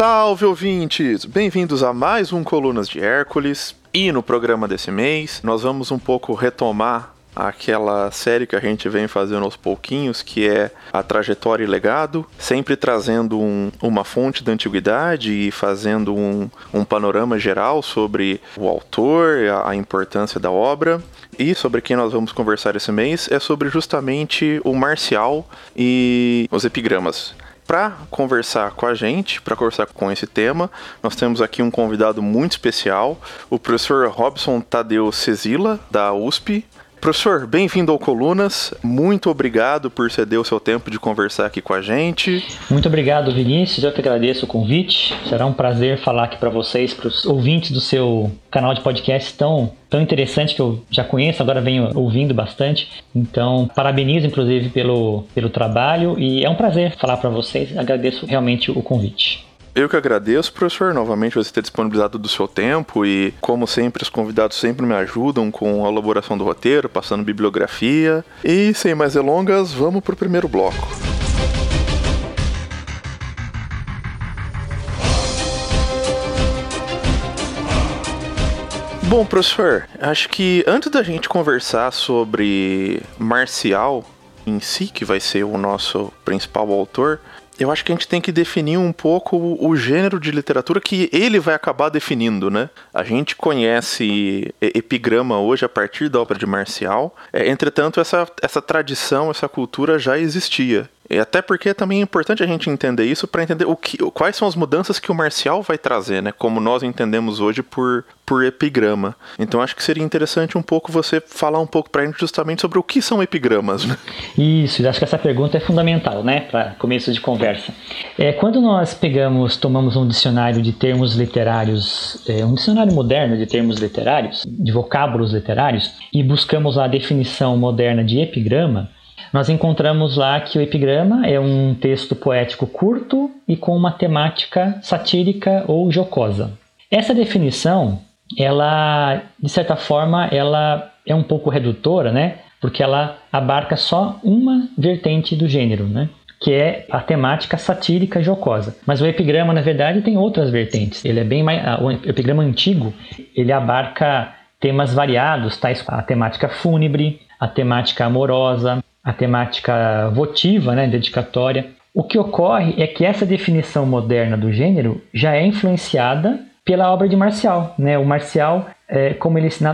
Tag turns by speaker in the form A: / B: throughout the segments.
A: Salve ouvintes! Bem-vindos a mais um Colunas de Hércules. E no programa desse mês, nós vamos um pouco retomar aquela série que a gente vem fazendo aos pouquinhos, que é a trajetória e legado, sempre trazendo um, uma fonte da antiguidade e fazendo um, um panorama geral sobre o autor, a, a importância da obra. E sobre quem nós vamos conversar esse mês é sobre justamente o marcial e os epigramas para conversar com a gente, para conversar com esse tema, nós temos aqui um convidado muito especial, o professor Robson Tadeu Cezila, da USP. Professor, bem-vindo ao Colunas. Muito obrigado por ceder o seu tempo de conversar aqui com a gente.
B: Muito obrigado, Vinícius. Eu que agradeço o convite. Será um prazer falar aqui para vocês, para os ouvintes do seu canal de podcast tão, tão interessante que eu já conheço, agora venho ouvindo bastante. Então, parabenizo, inclusive, pelo, pelo trabalho e é um prazer falar para vocês. Agradeço realmente o convite.
A: Eu que agradeço, professor, novamente você ter disponibilizado do seu tempo e, como sempre, os convidados sempre me ajudam com a elaboração do roteiro, passando bibliografia. E, sem mais delongas, vamos para o primeiro bloco. Bom, professor, acho que antes da gente conversar sobre Marcial em si, que vai ser o nosso principal autor, eu acho que a gente tem que definir um pouco o gênero de literatura que ele vai acabar definindo, né? A gente conhece epigrama hoje a partir da obra de Marcial, é, entretanto, essa, essa tradição, essa cultura já existia. E até porque também é importante a gente entender isso para entender o que, quais são as mudanças que o Marcial vai trazer, né? Como nós entendemos hoje por, por epigrama. Então acho que seria interessante um pouco você falar um pouco para a gente justamente sobre o que são epigramas. Né?
B: Isso, acho que essa pergunta é fundamental, né? Para começo de conversa. É, quando nós pegamos, tomamos um dicionário de termos literários, é, um dicionário moderno de termos literários, de vocábulos literários, e buscamos a definição moderna de epigrama, nós encontramos lá que o epigrama é um texto poético curto e com uma temática satírica ou jocosa. Essa definição, ela, de certa forma, ela é um pouco redutora, né? Porque ela abarca só uma vertente do gênero, né? que é a temática satírica jocosa. Mas o epigrama, na verdade, tem outras vertentes. Ele é bem mais. O epigrama antigo ele abarca temas variados, tais a temática fúnebre, a temática amorosa, a temática votiva, né, dedicatória. O que ocorre é que essa definição moderna do gênero já é influenciada pela obra de Marcial. Né? O Marcial, é, como ele se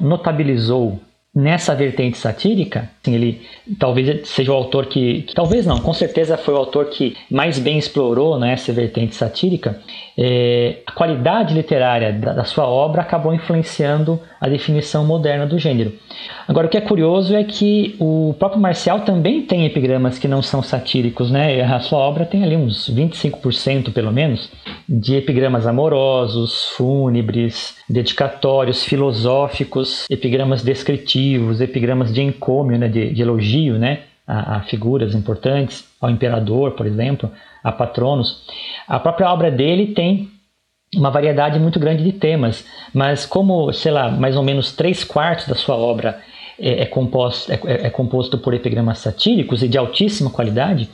B: notabilizou nessa vertente satírica, assim, ele talvez seja o autor que, que, talvez não, com certeza foi o autor que mais bem explorou né, essa vertente satírica. É, a qualidade literária da, da, sua obra acabou influenciando a definição moderna do gênero. Agora, o que é curioso é que o próprio Marcial também tem epigramas que não são satíricos, né? A sua obra tem ali uns 25% pelo menos de epigramas amorosos, fúnebres, dedicatórios, filosóficos, epigramas descritivos, epigramas de encômio, né? de, de elogio, né? A, a figuras importantes, ao imperador, por exemplo, a patronos. A própria obra dele tem uma variedade muito grande de temas, mas como, sei lá, mais ou menos três quartos da sua obra é, é, composto, é, é, composto por epigramas satíricos e de altíssima qualidade,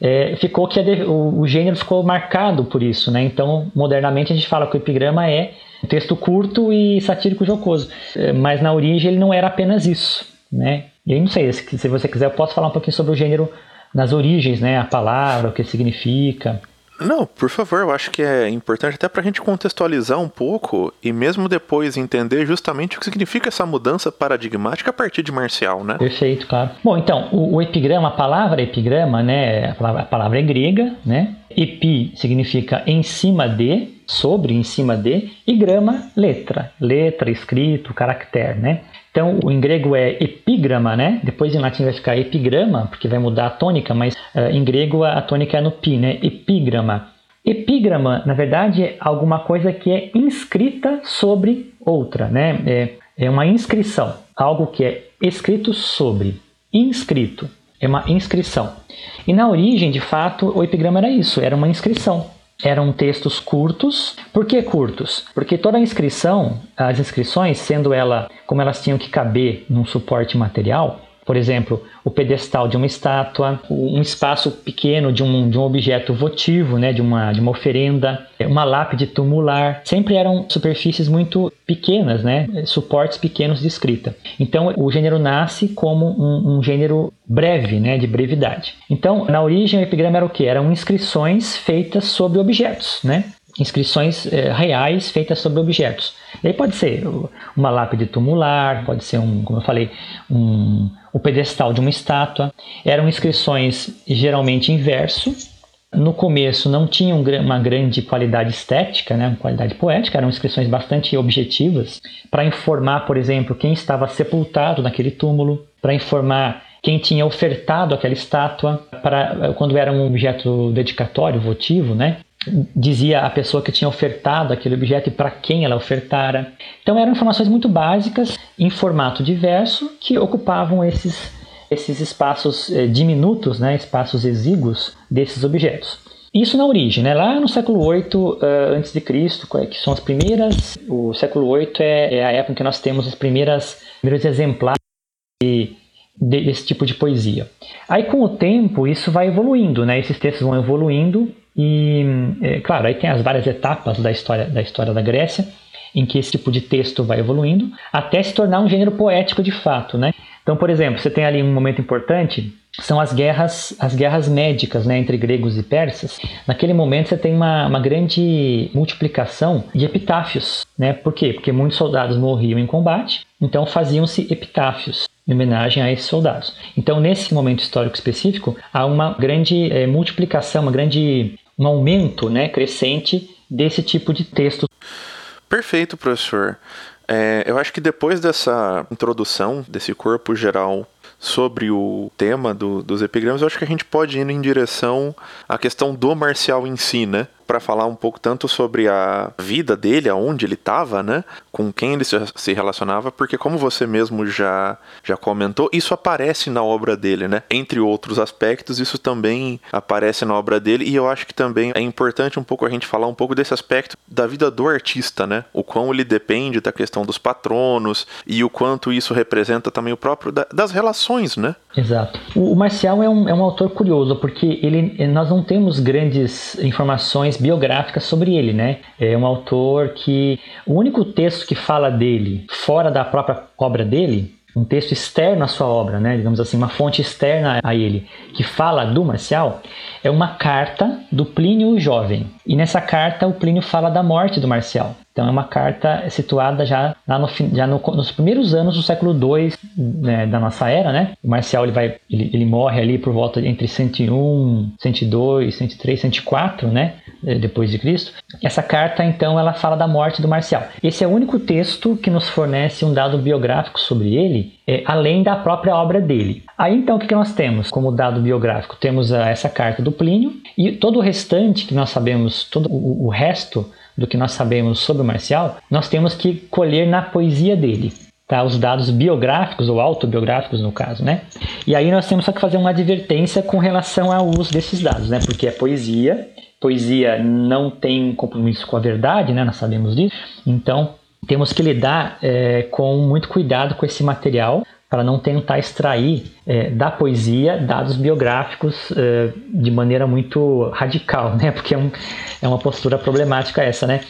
B: é, ficou que o, o, gênero ficou marcado por isso, né? Então, modernamente a gente fala que o epigrama é um texto curto e satírico jocoso, é, mas na origem ele não era apenas isso, né? E aí não sei, se, se você quiser eu posso falar um pouquinho sobre o gênero nas origens, né? A palavra, o que significa.
A: Não, por favor, eu acho que é importante até para a gente contextualizar um pouco e mesmo depois entender justamente o que significa essa mudança paradigmática a partir de Marcial, né?
B: Perfeito, claro. Bom, então, o, o epigrama, a palavra epigrama, né, a palavra, a palavra é grega, né? Epi significa em cima de, sobre, em cima de, e grama, letra, letra, escrito, caractere, né? Então, o em grego é epigrama, né? Depois em latim vai ficar epigrama, porque vai mudar a tônica, mas uh, em grego a, tônica é no pi, né? Epigrama. Epigrama, na verdade, é alguma coisa que é inscrita sobre outra, né? É, é uma inscrição, algo que é escrito sobre, inscrito, é uma inscrição. E na origem, de fato, o epigrama era isso, era uma inscrição eram textos curtos. Por que curtos? Porque toda a inscrição, as inscrições, sendo ela como elas tinham que caber num suporte material, Por exemplo, o pedestal de uma estátua, um espaço pequeno de um, de um objeto votivo, né, de, uma, de uma oferenda, uma lápide tumular. Sempre eram superfícies muito pequenas, né, suportes pequenos de escrita. Então, o gênero nasce como um, um gênero breve, né, de brevidade. Então, na origem, o epigrama era o que? Eram inscrições feitas sobre objetos, né? inscrições é, reais feitas sobre objetos. E aí pode ser uma lápide tumular, pode ser um, como eu falei, um, o pedestal de uma estátua. Eram inscrições geralmente em verso. No começo não tinham uma grande qualidade estética, né, uma qualidade poética, eram inscrições bastante objetivas para informar, por exemplo, quem estava sepultado naquele túmulo, para informar quem tinha ofertado aquela estátua para quando era um objeto dedicatório, votivo, né? Dizia a pessoa que tinha ofertado aquele objeto e para quem ela ofertara. Então eram informações muito básicas em formato diverso que ocupavam esses, esses espaços eh, diminutos, né, espaços exíguos desses objetos. Isso na origem, né? lá no século 8 uh, antes de Cristo, que são as primeiras, o século 8 é, é, a época em que nós temos primeiras primeiros exemplares de, desse tipo de poesia. Aí com o tempo isso vai evoluindo, né? Esses textos vão evoluindo e, é, claro, aí tem as várias etapas da história, da história da Grécia, em que esse tipo de texto vai evoluindo, até se tornar um gênero poético de fato, né? Então, por exemplo, você tem ali um momento importante, são as guerras, as guerras médicas né, entre gregos e persas. Naquele momento você tem uma, uma grande multiplicação de epitáfios. Né? Por quê? Porque muitos soldados morriam em combate, então faziam-se epitáfios em homenagem a esses soldados. Então, nesse momento histórico específico, há uma grande é, multiplicação, uma grande um aumento né, crescente desse tipo de texto.
A: Perfeito, professor. É, eu acho que depois dessa introdução, desse corpo geral sobre o tema do, dos epigramas, eu acho que a gente pode ir em direção à questão do marcial em si, né? Para falar um pouco tanto sobre a vida dele, aonde ele estava, né? Com quem ele se relacionava, porque como você mesmo já já comentou, isso aparece na obra dele, né? Entre outros aspectos, isso também aparece na obra dele e eu acho que também é importante um pouco a gente falar um pouco desse aspecto da vida do artista, né? O quão ele depende da questão dos patronos e o quanto isso representa também o próprio da, das relações, né?
B: Exato. O, Marcial é um, é um autor curioso porque ele nós não temos grandes informações biográficas sobre ele, né? É um autor que o único texto que fala dele fora da própria obra dele um texto externo à sua obra, né? digamos assim, uma fonte externa a ele, que fala do Marcial, é uma carta do Plínio o Jovem. E nessa carta o Plínio fala da morte do Marcial. Então é uma carta situada já, no, já no, nos primeiros anos do século II né, da nossa era, né? O Marcial ele vai, ele, ele, morre ali por volta de entre 101, 102, 103, 104, né? Eh, depois de Cristo. Essa carta então ela fala da morte do Marcial. Esse é o único texto que nos fornece um dado biográfico sobre ele, é, além da própria obra dele. Aí então o que, que nós temos como dado biográfico? Temos a, essa carta do Plínio e todo o restante que nós sabemos, todo o, o resto do que nós sabemos sobre o Marcial, nós temos que colher na poesia dele. Tá, os dados biográficos ou autobiográficos no caso, né? E aí nós temos só que fazer uma advertência com relação ao uso desses dados, né? Porque é poesia, poesia não tem compromisso com a verdade, né? Nós sabemos disso. Então temos que lidar é, com muito cuidado com esse material para não tentar extrair é, da poesia dados biográficos é, de maneira muito radical, né? Porque é, um, é uma postura problemática essa, né?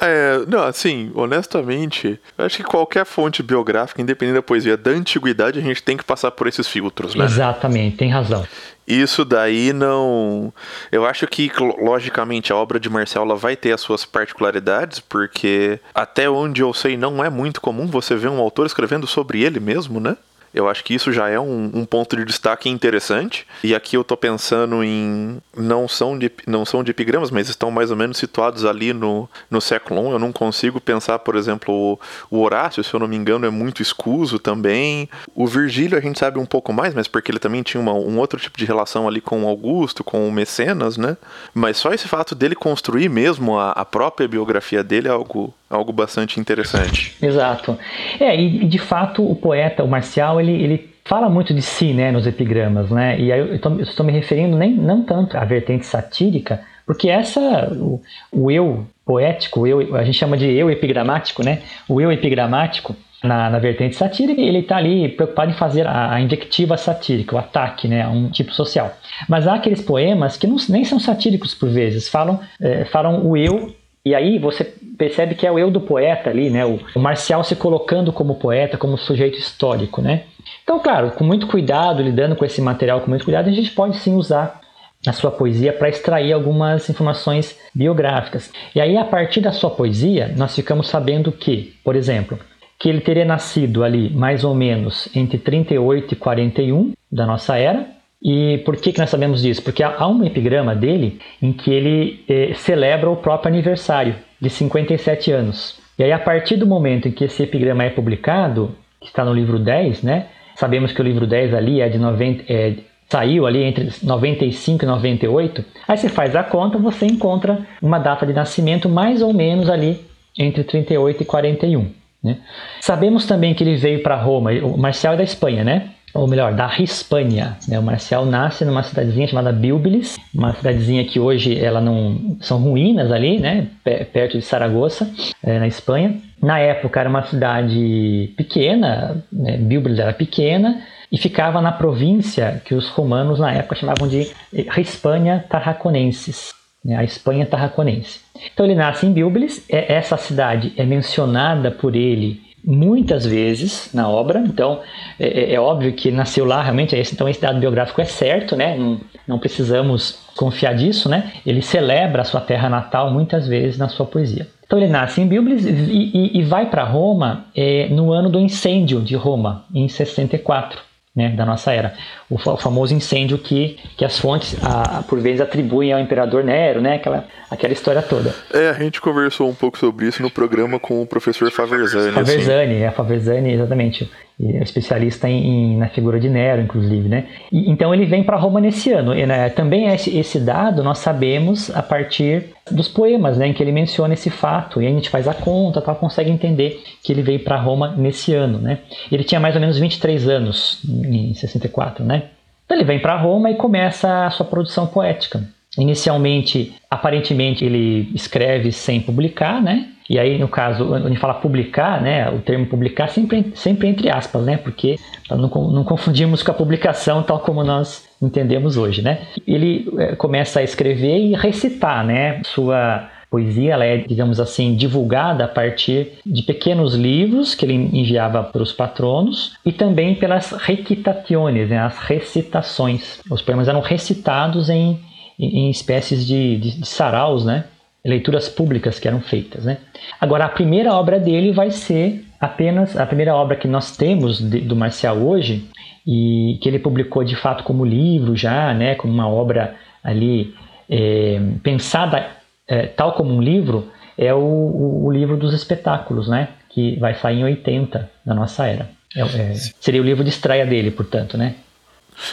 A: É, não, assim, honestamente, acho que qualquer fonte biográfica, independente da poesia da antiguidade, a gente tem que passar por esses filtros, né?
B: Exatamente, tem razão.
A: Isso daí não. Eu acho que, logicamente, a obra de Marcel ela vai ter as suas particularidades, porque até onde eu sei, não é muito comum você ver um autor escrevendo sobre ele mesmo, né? Eu acho que isso já é um, um, ponto de destaque interessante. E aqui eu tô pensando em. Não são de, não são de epigramas, mas estão mais ou menos situados ali no, no século I. Eu não consigo pensar, por exemplo, o, Horácio, se eu não me engano, é muito escuso também. O Virgílio a gente sabe um pouco mais, mas porque ele também tinha uma, um outro tipo de relação ali com Augusto, com o Mecenas, né? Mas só esse fato dele construir mesmo a, a própria biografia dele é algo algo bastante interessante.
B: Exato. É, e de fato o poeta, o Marcial, ele, ele fala muito de si, né, nos epigramas, né? E aí eu estou me referindo nem não tanto à vertente satírica, porque essa o, o eu poético, eu, a gente chama de eu epigramático, né? O eu epigramático, na, na vertente satírica, ele está ali preocupado em fazer a, a, invectiva satírica, o ataque né, a um tipo social. Mas há aqueles poemas que não, nem são satíricos por vezes, falam, é, falam o eu e aí você percebe que é o eu do poeta ali, né? O, o Marcial se colocando como poeta, como sujeito histórico, né? Então, claro, com muito cuidado, lidando com esse material com muito cuidado, a gente pode sim usar a sua poesia para extrair algumas informações biográficas. E aí, a partir da sua poesia, nós ficamos sabendo que, por exemplo, que ele teria nascido ali mais ou menos entre 38 e 41 da nossa era, e por que, que nós sabemos disso? Porque há um epigrama dele em que ele eh, celebra o próprio aniversário de 57 anos. E aí, a partir do momento em que esse epigrama é publicado, que está no livro 10, né? Sabemos que o livro 10 ali é de 90, é, saiu ali entre 95 e 98. Aí você faz a conta, você encontra uma data de nascimento mais ou menos ali entre 38 e 41. Né? Sabemos também que ele veio para Roma, o Marcial é da Espanha, né? ou melhor, da Hispânia. Né? O Marcial nasce numa cidadezinha chamada Bilbilis, uma cidadezinha que hoje ela não são ruínas ali, né? perto de Saragoça, é, na Espanha. Na época era uma cidade pequena, né? Era pequena e ficava na província que os romanos na época chamavam de Hispânia Tarraconensis, né? a Espanha Tarraconense. Então ele nasce em Bilbilis, é, essa cidade é mencionada por ele muitas vezes na obra, então é, é, é, óbvio que nasceu lá realmente, esse, então esse dado biográfico é certo, né? Não, não, precisamos confiar disso, né? Ele celebra a sua terra natal muitas vezes na sua poesia. Então ele nasce em Bíblia e, e, e vai para Roma é, no ano do incêndio de Roma, em 64 né, da nossa era. O, o, famoso incêndio que, que as fontes, a, por vezes, atribuem ao imperador Nero, né, aquela, aquela história toda.
A: É, a gente conversou um pouco sobre isso no programa com o professor Faverzani.
B: Faverzani, assim. é, Faverzani, exatamente é especialista em, em, na figura de Nero, inclusive, né? E, então ele vem para Roma nesse ano. E, né, também esse, esse, dado nós sabemos a partir dos poemas, né, em que ele menciona esse fato e a gente faz a conta, tal, consegue entender que ele veio para Roma nesse ano, né? Ele tinha mais ou menos 23 anos em 64, né? Então ele vem para Roma e começa a sua produção poética. Inicialmente, aparentemente, ele escreve sem publicar, né? E aí, no caso, onde fala publicar, né, o termo publicar sempre, sempre entre aspas, né, porque não, não confundimos com a publicação tal como nós entendemos hoje, né. Ele é, começa a escrever e recitar, né, sua poesia, ela é, digamos assim, divulgada a partir de pequenos livros que ele enviava para os patronos e também pelas recitaciones, né, as recitações. Os poemas eram recitados em, em, espécies de, de, de saraus, né, leituras públicas que eram feitas. Né? Agora, a primeira obra dele vai ser apenas a primeira obra que nós temos de, do Marcial hoje e que ele publicou de fato como livro já, né, como uma obra ali é, pensada é, tal como um livro, é o, o, o, livro dos espetáculos, né, que vai sair em 80 da nossa era. É, é seria o livro de estreia dele, portanto, né?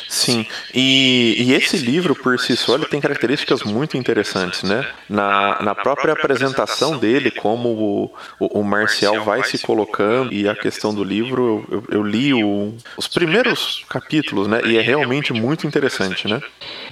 A: Sim, e, e, esse livro por si só ele tem características muito interessantes, né? Na, na própria apresentação dele, como o, o, o Marcial vai se colocando e a questão do livro, eu, eu li o, os primeiros capítulos, né? E é realmente muito interessante, né?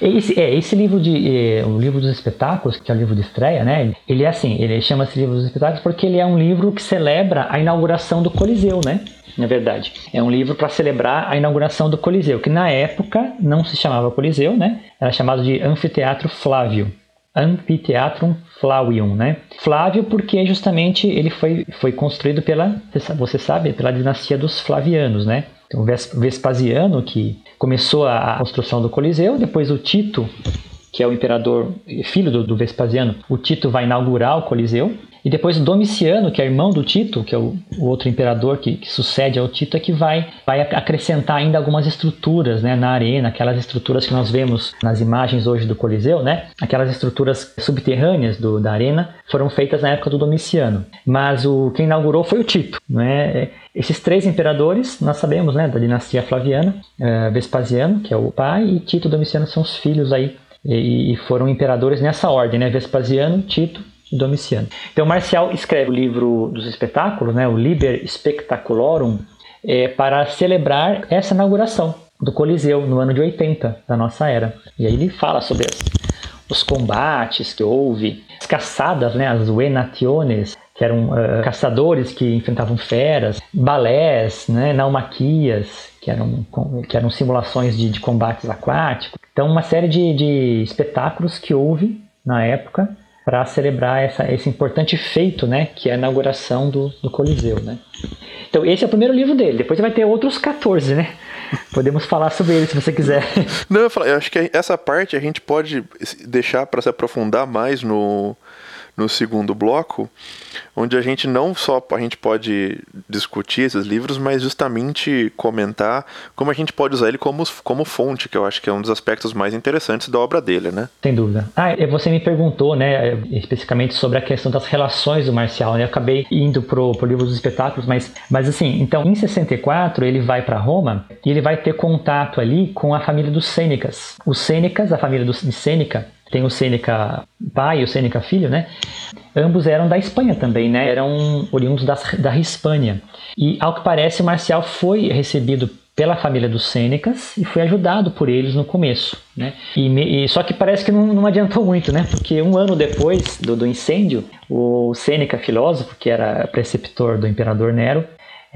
B: Esse, é, esse livro de é, o livro dos espetáculos, que é o livro de estreia, né? Ele é assim, ele chama-se livro dos espetáculos porque ele é um livro que celebra a inauguração do Coliseu, né? Na verdade. É um livro para celebrar a inauguração do Coliseu, que na época não se chamava Coliseu, né? Era chamado de Anfiteatro Flávio. Amphitheatrum Flavium, né? Flávio porque justamente ele foi, foi construído pela, você sabe, pela dinastia dos Flavianos, né? Então, Vespasiano, que começou a construção do Coliseu, depois o Tito, que é o imperador, filho do, do Vespasiano, o Tito vai inaugurar o Coliseu, e depois Domiciano, que é irmão do Tito, que é o, o outro imperador que, que, sucede ao Tito, é que vai, vai acrescentar ainda algumas estruturas né, na arena, aquelas estruturas que nós vemos nas imagens hoje do Coliseu, né? Aquelas estruturas subterrâneas do, da arena foram feitas na época do Domiciano. Mas o quem inaugurou foi o Tito, né? Esses três imperadores, nós sabemos, né, da dinastia Flaviana, uh, Vespasiano, que é o pai, e Tito Domiciano são os filhos aí e, e foram imperadores nessa ordem, né? Vespasiano, Tito Domiciano. Então, Marcial escreve o livro dos espetáculos, né, o Liber Spectaculorum, é, para celebrar essa inauguração do Coliseu no ano de 80 da nossa era. E aí ele fala sobre as, os combates que houve, as caçadas, né, as venationes, que eram uh, caçadores que enfrentavam feras, balés, né, naumaquias, que eram, que eram simulações de, de combates aquáticos. Então, uma série de, de espetáculos que houve na época para celebrar essa, esse importante feito, né, que é a inauguração do, do Coliseu, né. Então, esse é o primeiro livro dele. Depois vai ter outros 14, né? Podemos falar sobre ele se você quiser.
A: Não, eu, falo, eu acho que essa parte a gente pode deixar para se aprofundar mais no, no segundo bloco, onde a gente não só a gente pode discutir esses livros, mas justamente comentar como a gente pode usar ele como, como fonte, que eu acho que é um dos aspectos mais interessantes da obra dele, né?
B: Sem dúvida. Ah, você me perguntou, né, especificamente sobre a questão das relações do Marcial, né? Eu acabei indo pro, pro livro dos espetáculos, mas, mas assim, então em 64 ele vai para Roma e ele vai ter contato ali com a família dos Sênecas. Os Sênecas, a família dos, de Sêneca, tem o Sêneca pai e o Sêneca filho, né? Ambos eram da Espanha também, né? Eram oriundos da, da Hispânia. E, ao que parece, o Marcial foi recebido pela família dos Sênecas e foi ajudado por eles no começo, né? E, e só que parece que não, não, adiantou muito, né? Porque um ano depois do, do incêndio, o Sêneca filósofo, que era preceptor do imperador Nero,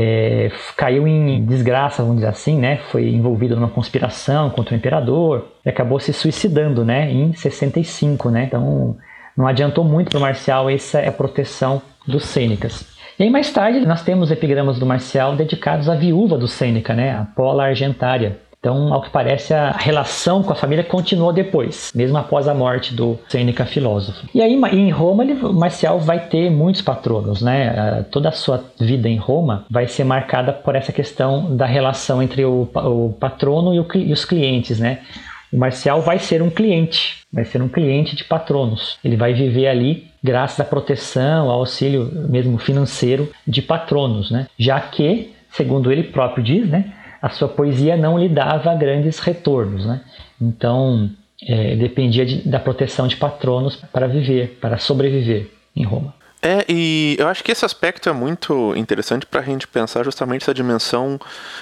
B: é, caiu em desgraça, vamos dizer assim, né? Foi envolvido numa conspiração contra o imperador e acabou se suicidando, né? Em 65, né? Então não adiantou muito para o Marcial essa é a proteção dos Sênecas. E aí mais tarde nós temos epigramas do Marcial dedicados à viúva do Sêneca, né? A Pola Argentária. Então, ao que parece, a relação com a família continuou depois, mesmo após a morte do Sêneca filósofo. E aí, em Roma, ele, Marcial vai ter muitos patronos, né? Toda a sua vida em Roma vai ser marcada por essa questão da relação entre o, o patrono e, o, e os clientes, né? O Marcial vai ser um cliente, vai ser um cliente de patronos. Ele vai viver ali graças à proteção, ao auxílio mesmo financeiro de patronos, né? Já que, segundo ele próprio diz, né? A sua poesia não lhe dava grandes retornos. Né? Então, é, dependia de, da proteção de patronos para viver, para sobreviver em Roma.
A: É, e eu acho que esse aspecto é muito interessante para a gente pensar justamente essa dimensão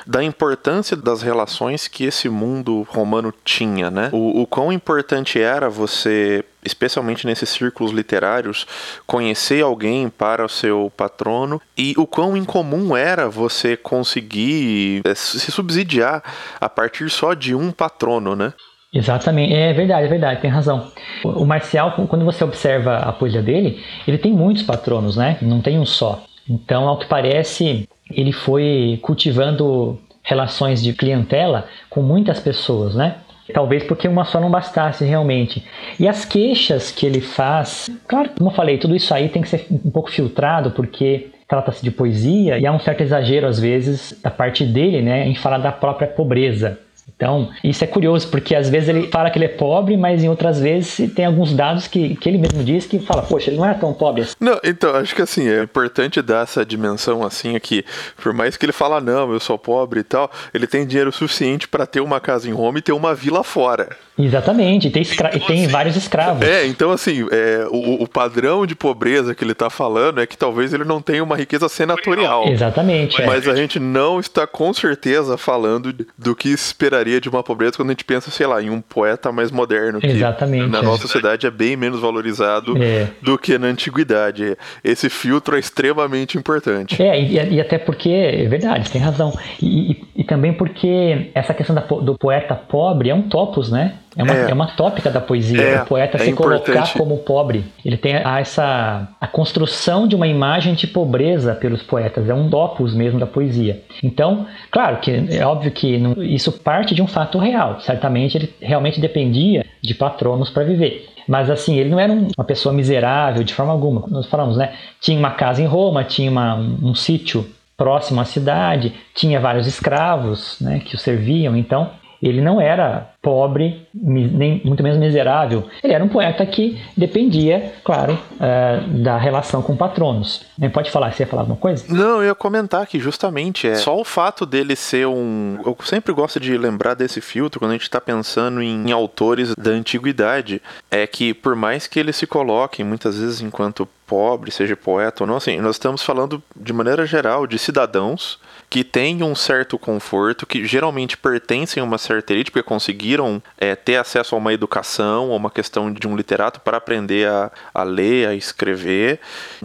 A: da importância das relações que esse mundo romano tinha, né? O, o quão importante era você, especialmente nesses círculos literários, conhecer alguém para o seu patrono e o quão incomum era você conseguir é, se subsidiar a partir só de um patrono, né?
B: Exatamente, é verdade, é verdade, tem razão. O Marcial, quando você observa a poesia dele, ele tem muitos patronos, né? Não tem um só. Então, ao que parece, ele foi cultivando relações de clientela com muitas pessoas, né? Talvez porque uma só não bastasse realmente. E as queixas que ele faz, claro, como eu falei, tudo isso aí tem que ser um pouco filtrado, porque trata-se de poesia e há um certo exagero às vezes da parte dele, né, em falar da própria pobreza. Então, isso é curioso, porque às vezes ele fala que ele é pobre, mas em outras vezes tem alguns dados que, que ele mesmo diz que fala, poxa, ele não é tão pobre assim.
A: Não, então, acho que assim, é importante dar essa dimensão assim aqui. Por mais que ele fala, não, eu sou pobre e tal, ele tem dinheiro suficiente para ter uma casa em Roma e ter uma vila fora.
B: Exatamente, tem, escra então, tem assim, vários escravos.
A: É, então assim, é, o, o, padrão de pobreza que ele está falando é que talvez ele não tenha uma riqueza senatorial.
B: Exatamente.
A: Mas é. a gente não está com certeza falando do que esperaria de uma pobreza quando a gente pensa, sei lá, em um poeta mais moderno. Que
B: Exatamente.
A: Na é. nossa sociedade é bem menos valorizado é. do que na antiguidade. Esse filtro é extremamente importante.
B: É, e, e até porque, é verdade, tem razão. E, e, e também porque essa questão da, do poeta pobre é um topos, né? É uma, é. é uma tópica da poesia. É, o poeta é se importante. colocar como pobre. Ele tem a, essa a construção de uma imagem de pobreza pelos poetas. É um topos mesmo da poesia. Então, claro que é óbvio que não, isso parte de um fato real. Certamente ele realmente dependia de patronos para viver. Mas assim, ele não era um, uma pessoa miserável de forma alguma. Nós falamos, né? Tinha uma casa em Roma, tinha uma, um, um sítio próximo à cidade, tinha vários escravos né, que o serviam. Então, ele não era pobre, nem muito menos miserável. Ele era um poeta que dependia, claro, uh, da relação com patronos. Pode falar, você ia falar alguma coisa?
A: Não, eu ia comentar que justamente é só o fato dele ser um. Eu sempre gosto de lembrar desse filtro quando a gente está pensando em, em autores da antiguidade. É que por mais que eles se coloquem muitas vezes enquanto pobre, seja poeta ou não, assim, nós estamos falando de maneira geral de cidadãos que têm um certo conforto, que geralmente pertencem a uma certa elite, porque conseguiram é, ter acesso a uma educação, a uma questão de um literato para aprender a, a ler, a escrever,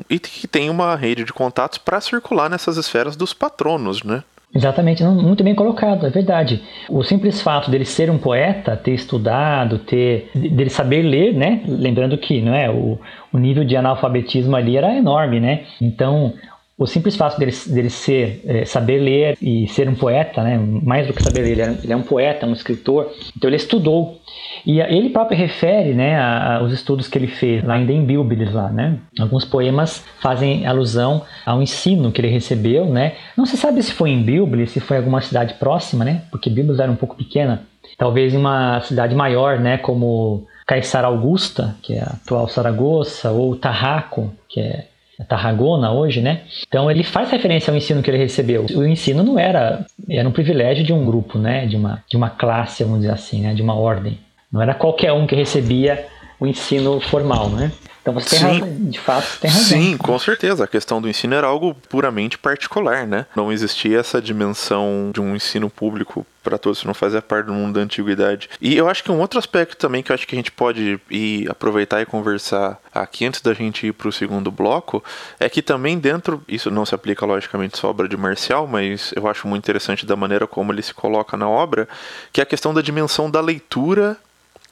A: e que tem uma rede de contatos para circular nessas esferas dos patronos, né?
B: Exatamente, muito bem colocado, é verdade. O simples fato dele ser um poeta, ter estudado, ter dele saber ler, né? Lembrando que, não é, o, o nível de analfabetismo ali era enorme, né? Então, o simples fato dele, dele ser, é, saber ler e ser um poeta, né, mais do que saber ler, ele é, ele é, um poeta, um escritor, então ele estudou. E ele próprio refere né, a, a, os estudos que ele fez lá em Bilbilis, lá, né? Alguns poemas fazem alusão ao ensino que ele recebeu, né? Não se sabe se foi em Bilbilis, se foi em alguma cidade próxima, né? Porque Bilbilis era um pouco pequena. Talvez em uma cidade maior, né? Como Caixar Augusta, que é a atual Saragossa, ou Tarraco, que é Tarragona hoje, né? Então ele faz referência ao ensino que ele recebeu. O ensino não era era um privilégio de um grupo, né? De uma de uma classe, vamos dizer assim, né? De uma ordem. Não era qualquer um que recebia o ensino formal, né? Então você tem razão, de fato tem razão.
A: Sim, com certeza. A questão do ensino era algo puramente particular, né? Não existia essa dimensão de um ensino público para todos, não fazia parte do mundo da antiguidade. E eu acho que um outro aspecto também que eu acho que a gente pode ir aproveitar e conversar aqui antes da gente ir para o segundo bloco é que também dentro, isso não se aplica logicamente só à obra de Marcial, mas eu acho muito interessante da maneira como ele se coloca na obra, que é a questão da dimensão da leitura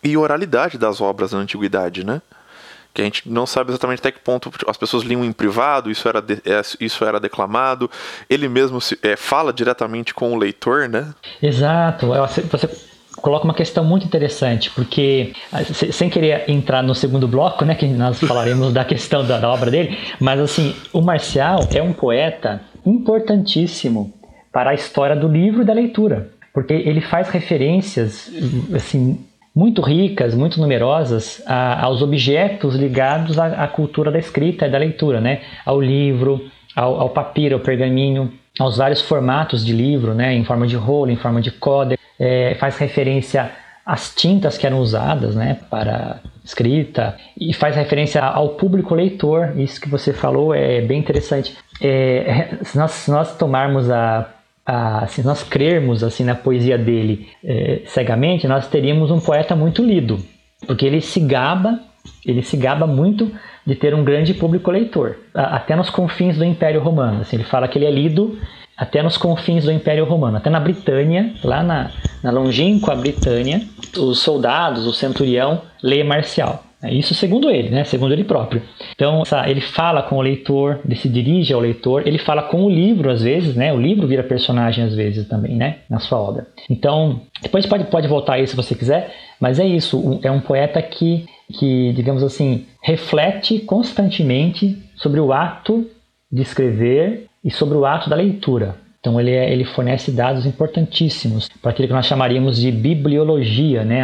A: e oralidade das obras na antiguidade, né? Que a gente não sabe exatamente até que ponto as pessoas liam em privado, isso era, de, é, isso era declamado, ele mesmo se, é, fala diretamente com o leitor, né?
B: Exato, você coloca uma questão muito interessante, porque ah, sem querer entrar no segundo bloco, né, que nós falaremos da questão da, da obra dele, mas assim, o Marcial é um poeta importantíssimo para a história do livro e da leitura, porque ele faz referências assim muito ricas, muito numerosas a, aos objetos ligados à, à, cultura da escrita e da leitura, né? Ao livro, ao, ao papiro, ao pergaminho, aos vários formatos de livro, né? Em forma de rolo, em forma de códex, é, faz referência às tintas que eram usadas, né? Para escrita e faz referência ao público leitor. Isso que você falou é bem interessante. É, se, nós, se nós tomarmos a a, se nós crermos assim na poesia dele é, cegamente, nós teríamos um poeta muito lido, porque ele se gaba, ele se gaba muito de ter um grande público leitor, até nos confins do Império Romano. Assim, ele fala que ele é lido até nos confins do Império Romano, até na Britânia, lá na, na longínqua Britânia, os soldados, o centurião lê Marcial. É isso segundo ele, né? segundo ele próprio. Então, ele fala com o leitor, ele se dirige ao leitor, ele fala com o livro às vezes, né? O livro vira personagem às vezes também, né? Na sua obra. Então, depois pode, pode voltar aí se você quiser, mas é isso. É um poeta que, que, digamos assim, reflete constantemente sobre o ato de escrever e sobre o ato da leitura. Então ele, é, ele fornece dados importantíssimos para aquilo que nós chamaríamos de bibliologia, né?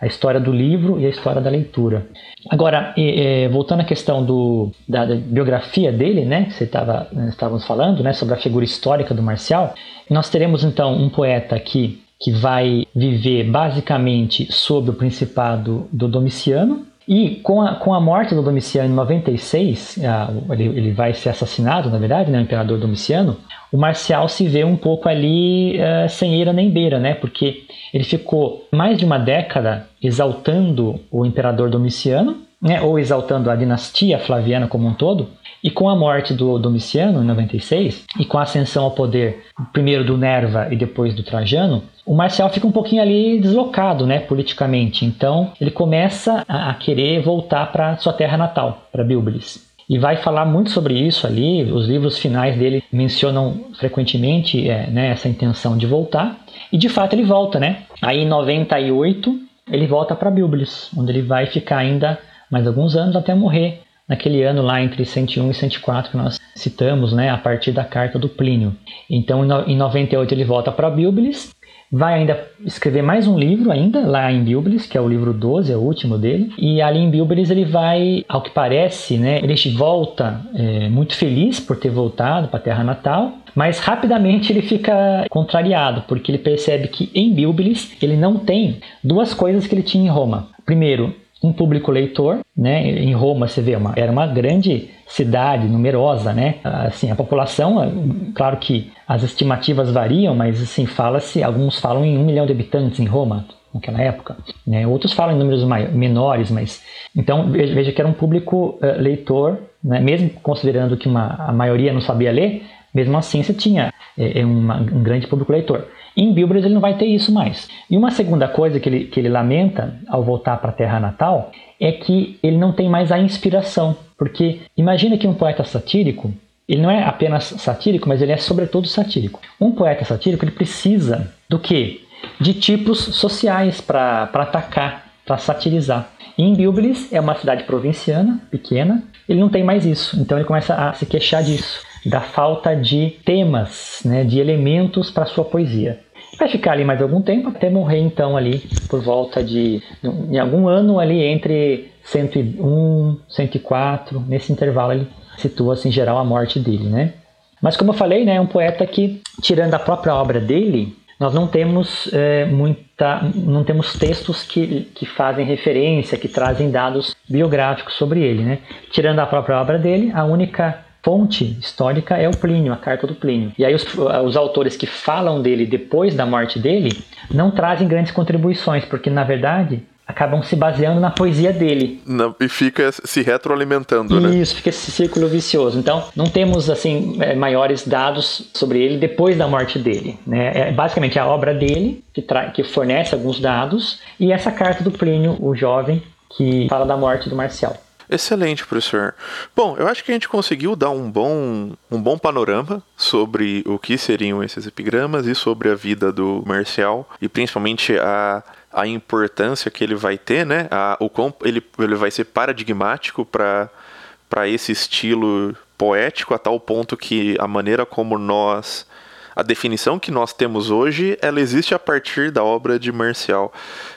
B: A história do livro e a história da leitura. Agora, e, e, voltando à questão do, da, da, biografia dele, né, você tava, estávamos falando, né, sobre a figura histórica do Marcial, nós teremos então um poeta aqui que vai viver basicamente sob o principado do Domiciano, e com a, com a morte do Domiciano em 96, a, ele, ele vai ser assassinado, na verdade, né, o imperador Domiciano, o Marcial se vê um pouco ali uh, sem eira nem beira, né? Porque ele ficou mais de uma década exaltando o imperador Domiciano, né? ou exaltando a dinastia flaviana como um todo, e com a morte do Domiciano, em 96, e com a ascensão ao poder, primeiro do Nerva e depois do Trajano, o Marcial fica um pouquinho ali deslocado, né, politicamente. Então, ele começa a, querer voltar para sua terra natal, para Bilbilis e vai falar muito sobre isso ali. Os livros finais dele mencionam frequentemente é, né, essa intenção de voltar. E de fato ele volta, né? Aí em 98 ele volta para Bilbilis, onde ele vai ficar ainda mais alguns anos até morrer naquele ano lá entre 101 e 104 que nós citamos, né, a partir da carta do Plínio. Então em 98 ele volta para Bilbilis vai ainda escrever mais um livro ainda lá em Bilbilis, que é o livro 12, é o último dele. E ali em Bilbilis ele vai, ao que parece, né, ele volta é, muito feliz por ter voltado para a terra natal, mas rapidamente ele fica contrariado, porque ele percebe que em Bilbilis ele não tem duas coisas que ele tinha em Roma. Primeiro, um público leitor, né? Em Roma você vê uma era uma grande cidade numerosa, né? Assim, a população, claro que as estimativas variam, mas assim, fala-se, alguns falam em um milhão de habitantes em Roma, naquela época. Né? Outros falam em números maiores, menores, mas então veja que era um público uh, leitor, né? mesmo considerando que uma, a maioria não sabia ler, mesmo assim você tinha é, uma, um grande público leitor. Em Bilbras ele não vai ter isso mais. E uma segunda coisa que ele, que ele lamenta ao voltar para a terra natal é que ele não tem mais a inspiração. Porque imagina que um poeta satírico, ele não é apenas satírico, mas ele é sobretudo satírico. Um poeta satírico ele precisa do quê? De tipos sociais para atacar, para satirizar. E em Bilblis é uma cidade provinciana, pequena, ele não tem mais isso. Então ele começa a se queixar disso da falta de temas, né, de elementos para sua poesia. Vai ficar ali mais algum tempo até morrer então ali por volta de em algum ano ali entre 101, 104, nesse intervalo ele situa-se em geral a morte dele, né? Mas como eu falei, né, é um poeta que tirando a própria obra dele, nós não temos é, muita, não temos textos que, que fazem referência, que trazem dados biográficos sobre ele, né? Tirando a própria obra dele, a única fonte histórica é o Plínio, a carta do Plínio. E aí os, os, autores que falam dele depois da morte dele não trazem grandes contribuições, porque na verdade acabam se baseando na poesia dele.
A: Não, e fica se retroalimentando, Isso,
B: né? Isso, fica esse círculo vicioso. Então, não temos assim é, maiores dados sobre ele depois da morte dele. Né? É basicamente a obra dele que, que fornece alguns dados e essa carta do Plínio, o jovem, que fala da morte do Marcial.
A: Excelente, professor. Bom, eu acho que a gente conseguiu dar um bom, um bom panorama sobre o que seriam esses epigramas e sobre a vida do Marcial e principalmente a, a importância que ele vai ter, né? A, o quão ele, ele vai ser paradigmático para esse estilo poético a tal ponto que a maneira como nós a definição que nós temos hoje, ela existe a partir da obra de Marcial.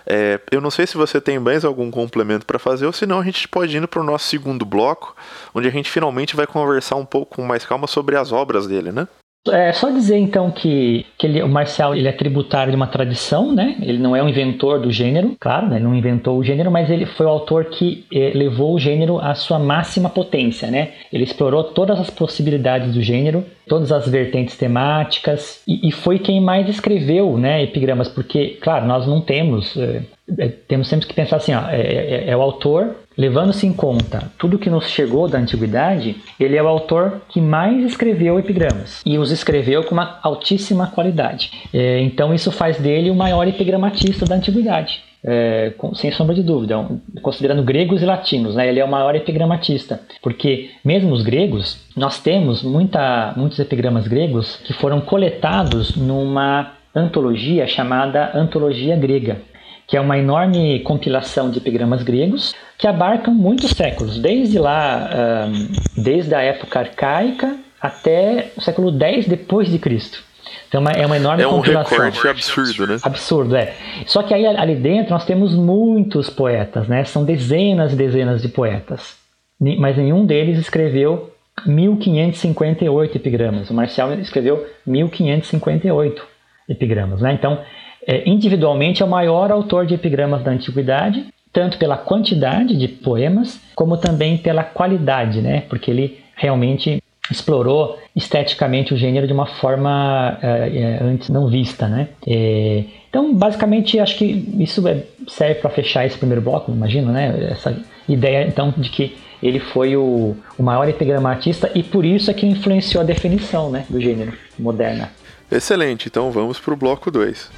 A: É, eu não sei se você tem mais algum complemento para fazer, ou senão a gente pode ir para o nosso segundo bloco, onde a gente finalmente vai conversar um pouco com mais calma sobre as obras dele, né?
B: É só dizer então que, que ele, o Marcial ele é tributário de uma tradição, né? Ele não é um inventor do gênero, claro, né? ele não inventou o gênero, mas ele foi o autor que eh, levou o gênero à sua máxima potência, né? Ele explorou todas as possibilidades do gênero, todas as vertentes temáticas e, e foi quem mais escreveu, né? Epigramas, porque, claro, nós não temos eh, é, temos sempre que pensar assim, ó, é, é, é o autor, levando-se em conta tudo que nos chegou da antiguidade, ele é o autor que mais escreveu epigramas e os escreveu com uma altíssima qualidade. É, então isso faz dele o maior epigramatista da antiguidade. É, com, sem sombra de dúvida, considerando gregos e latinos, né, ele é o maior epigramatista, porque mesmo os gregos, nós temos muita, muitos epigramas gregos que foram coletados numa antologia chamada Antologia Grega que é uma enorme compilação de epigramas gregos que abarcam muitos séculos, desde lá, desde a época arcaica até o século X depois de Cristo. Então é uma enorme
A: é um
B: compilação.
A: recorte absurdo, né?
B: Absurdo, é. Só que aí ali dentro nós temos muitos poetas, né? São dezenas e dezenas de poetas. Mas nenhum deles escreveu 1558 epigramas. O Marcial escreveu 1558 epigramas, né? Então é, individualmente é o maior autor de epigramas da antiguidade, tanto pela quantidade de poemas, como também pela qualidade, né? porque ele realmente explorou esteticamente o gênero de uma forma é, é antes não vista. Né? É, então, basicamente, acho que isso é, serve para fechar esse primeiro bloco, imagino, né? essa ideia então de que ele foi o, o maior epigramatista e por isso é que influenciou a definição né, do gênero moderna.
A: Excelente, então vamos para o bloco 2.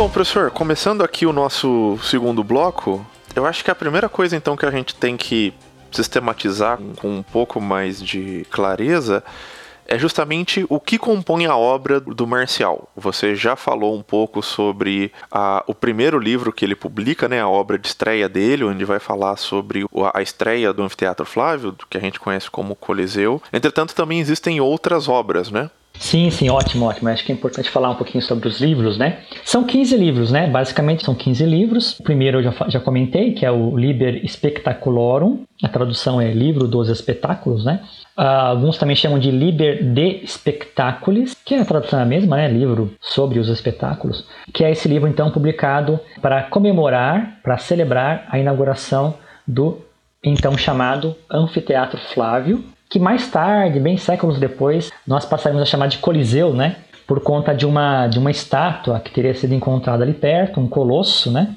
A: Bom, professor, começando aqui o nosso segundo bloco, eu acho que a primeira coisa então que a gente tem que sistematizar com um pouco mais de clareza é justamente o que compõe a obra do Marcial. Você já falou um pouco sobre a, o primeiro livro que ele publica, né, a obra de estreia dele, onde vai falar sobre a estreia do Anfiteatro Flávio, que a gente conhece como Coliseu. Entretanto, também existem outras obras, né?
B: Sim, sim, ótimo, ótimo. Acho que é importante falar um pouquinho sobre os livros, né? São 15 livros, né? Basicamente são 15 livros. O primeiro eu já, já comentei, que é o Liber Spectaculorum. A tradução é Livro dos Espetáculos, né? Uh, alguns também chamam de Liber de Spectaculis, que é a tradução é a mesma, né? Livro sobre os espetáculos. Que é esse livro, então, publicado para comemorar, para celebrar a inauguração do então chamado Anfiteatro Flávio, que mais tarde, bem séculos depois, nós passaremos a chamar de Coliseu, né? Por conta de uma, de uma estátua que teria sido encontrada ali perto, um colosso, né?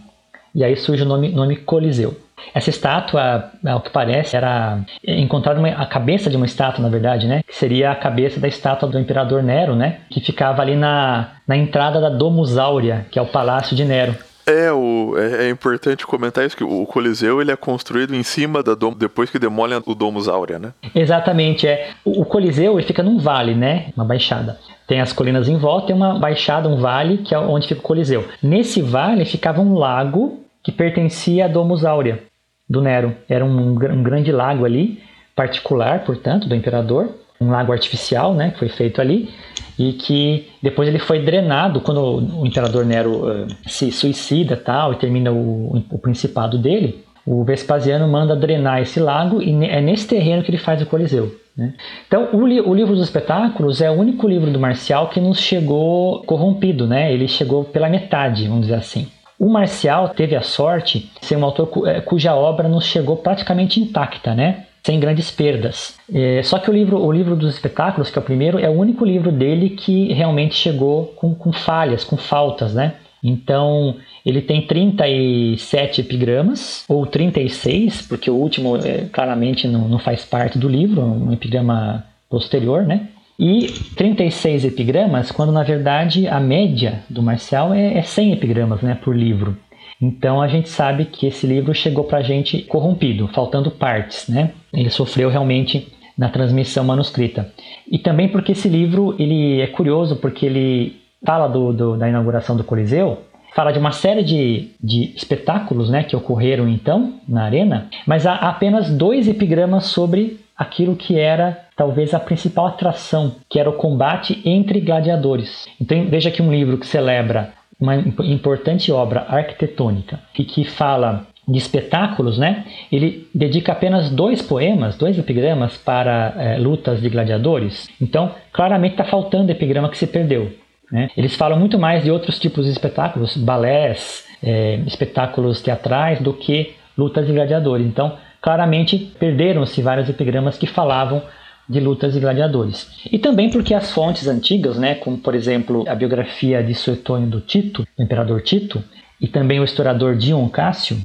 B: E aí surge o nome, nome Coliseu. Essa estátua, ao que parece, era encontrada uma, a cabeça de uma estátua, na verdade, né? Que seria a cabeça da estátua do imperador Nero, né? Que ficava ali na, na entrada da Domus Áurea, que é o palácio de Nero.
A: É, o, é, é, importante comentar isso, que o Coliseu ele é construído em cima da depois que demolem o Domus Áurea, né?
B: Exatamente, é. O, o Coliseu ele fica num vale, né? Uma baixada. Tem as colinas em volta, tem uma baixada, um vale, que é onde fica o Coliseu. Nesse vale ficava um lago que pertencia a Domus Áurea, do Nero. Era um, um grande lago ali, particular, portanto, do imperador. Um lago artificial, né? Que foi feito ali e que depois ele foi drenado quando o imperador Nero uh, se suicida tal e termina o, o principado dele. O Vespasiano manda drenar esse lago e é nesse terreno que ele faz o Coliseu. Né? Então, o, li o, livro dos espetáculos é o único livro do Marcial que nos chegou corrompido, né? Ele chegou pela metade, vamos dizer assim. O Marcial teve a sorte de ser um autor cu eh, cuja obra nos chegou praticamente intacta, né? Sem grandes perdas. É, só que o livro, o livro dos espetáculos, que é o primeiro, é o único livro dele que realmente chegou com, com falhas, com faltas, né? Então, ele tem 37 epigramas, ou 36, porque o último é, claramente não, não faz parte do livro, um epigrama posterior, né? E 36 epigramas, quando na verdade a média do Marcial é, é 100 epigramas né, por livro. Então a gente sabe que esse livro chegou para a gente corrompido, faltando partes, né? Ele sofreu realmente na transmissão manuscrita. E também porque esse livro ele é curioso porque ele fala do, do, da inauguração do Coliseu, fala de uma série de, de espetáculos né, que ocorreram então na arena, mas há apenas dois epigramas sobre aquilo que era talvez a principal atração, que era o combate entre gladiadores. Então veja que um livro que celebra uma importante obra arquitetônica e que fala de espetáculos, né? Ele dedica apenas dois poemas, dois epigramas para é, lutas de gladiadores. Então, claramente está faltando epigrama que se perdeu. Né? Eles falam muito mais de outros tipos de espetáculos, balés, é, espetáculos teatrais, do que lutas de gladiadores. Então, claramente perderam-se vários epigramas que falavam de lutas de gladiadores. E também porque as fontes antigas, né, como por exemplo a biografia de Suetônio do Tito, do imperador Tito, e também o historiador Dion Cássio,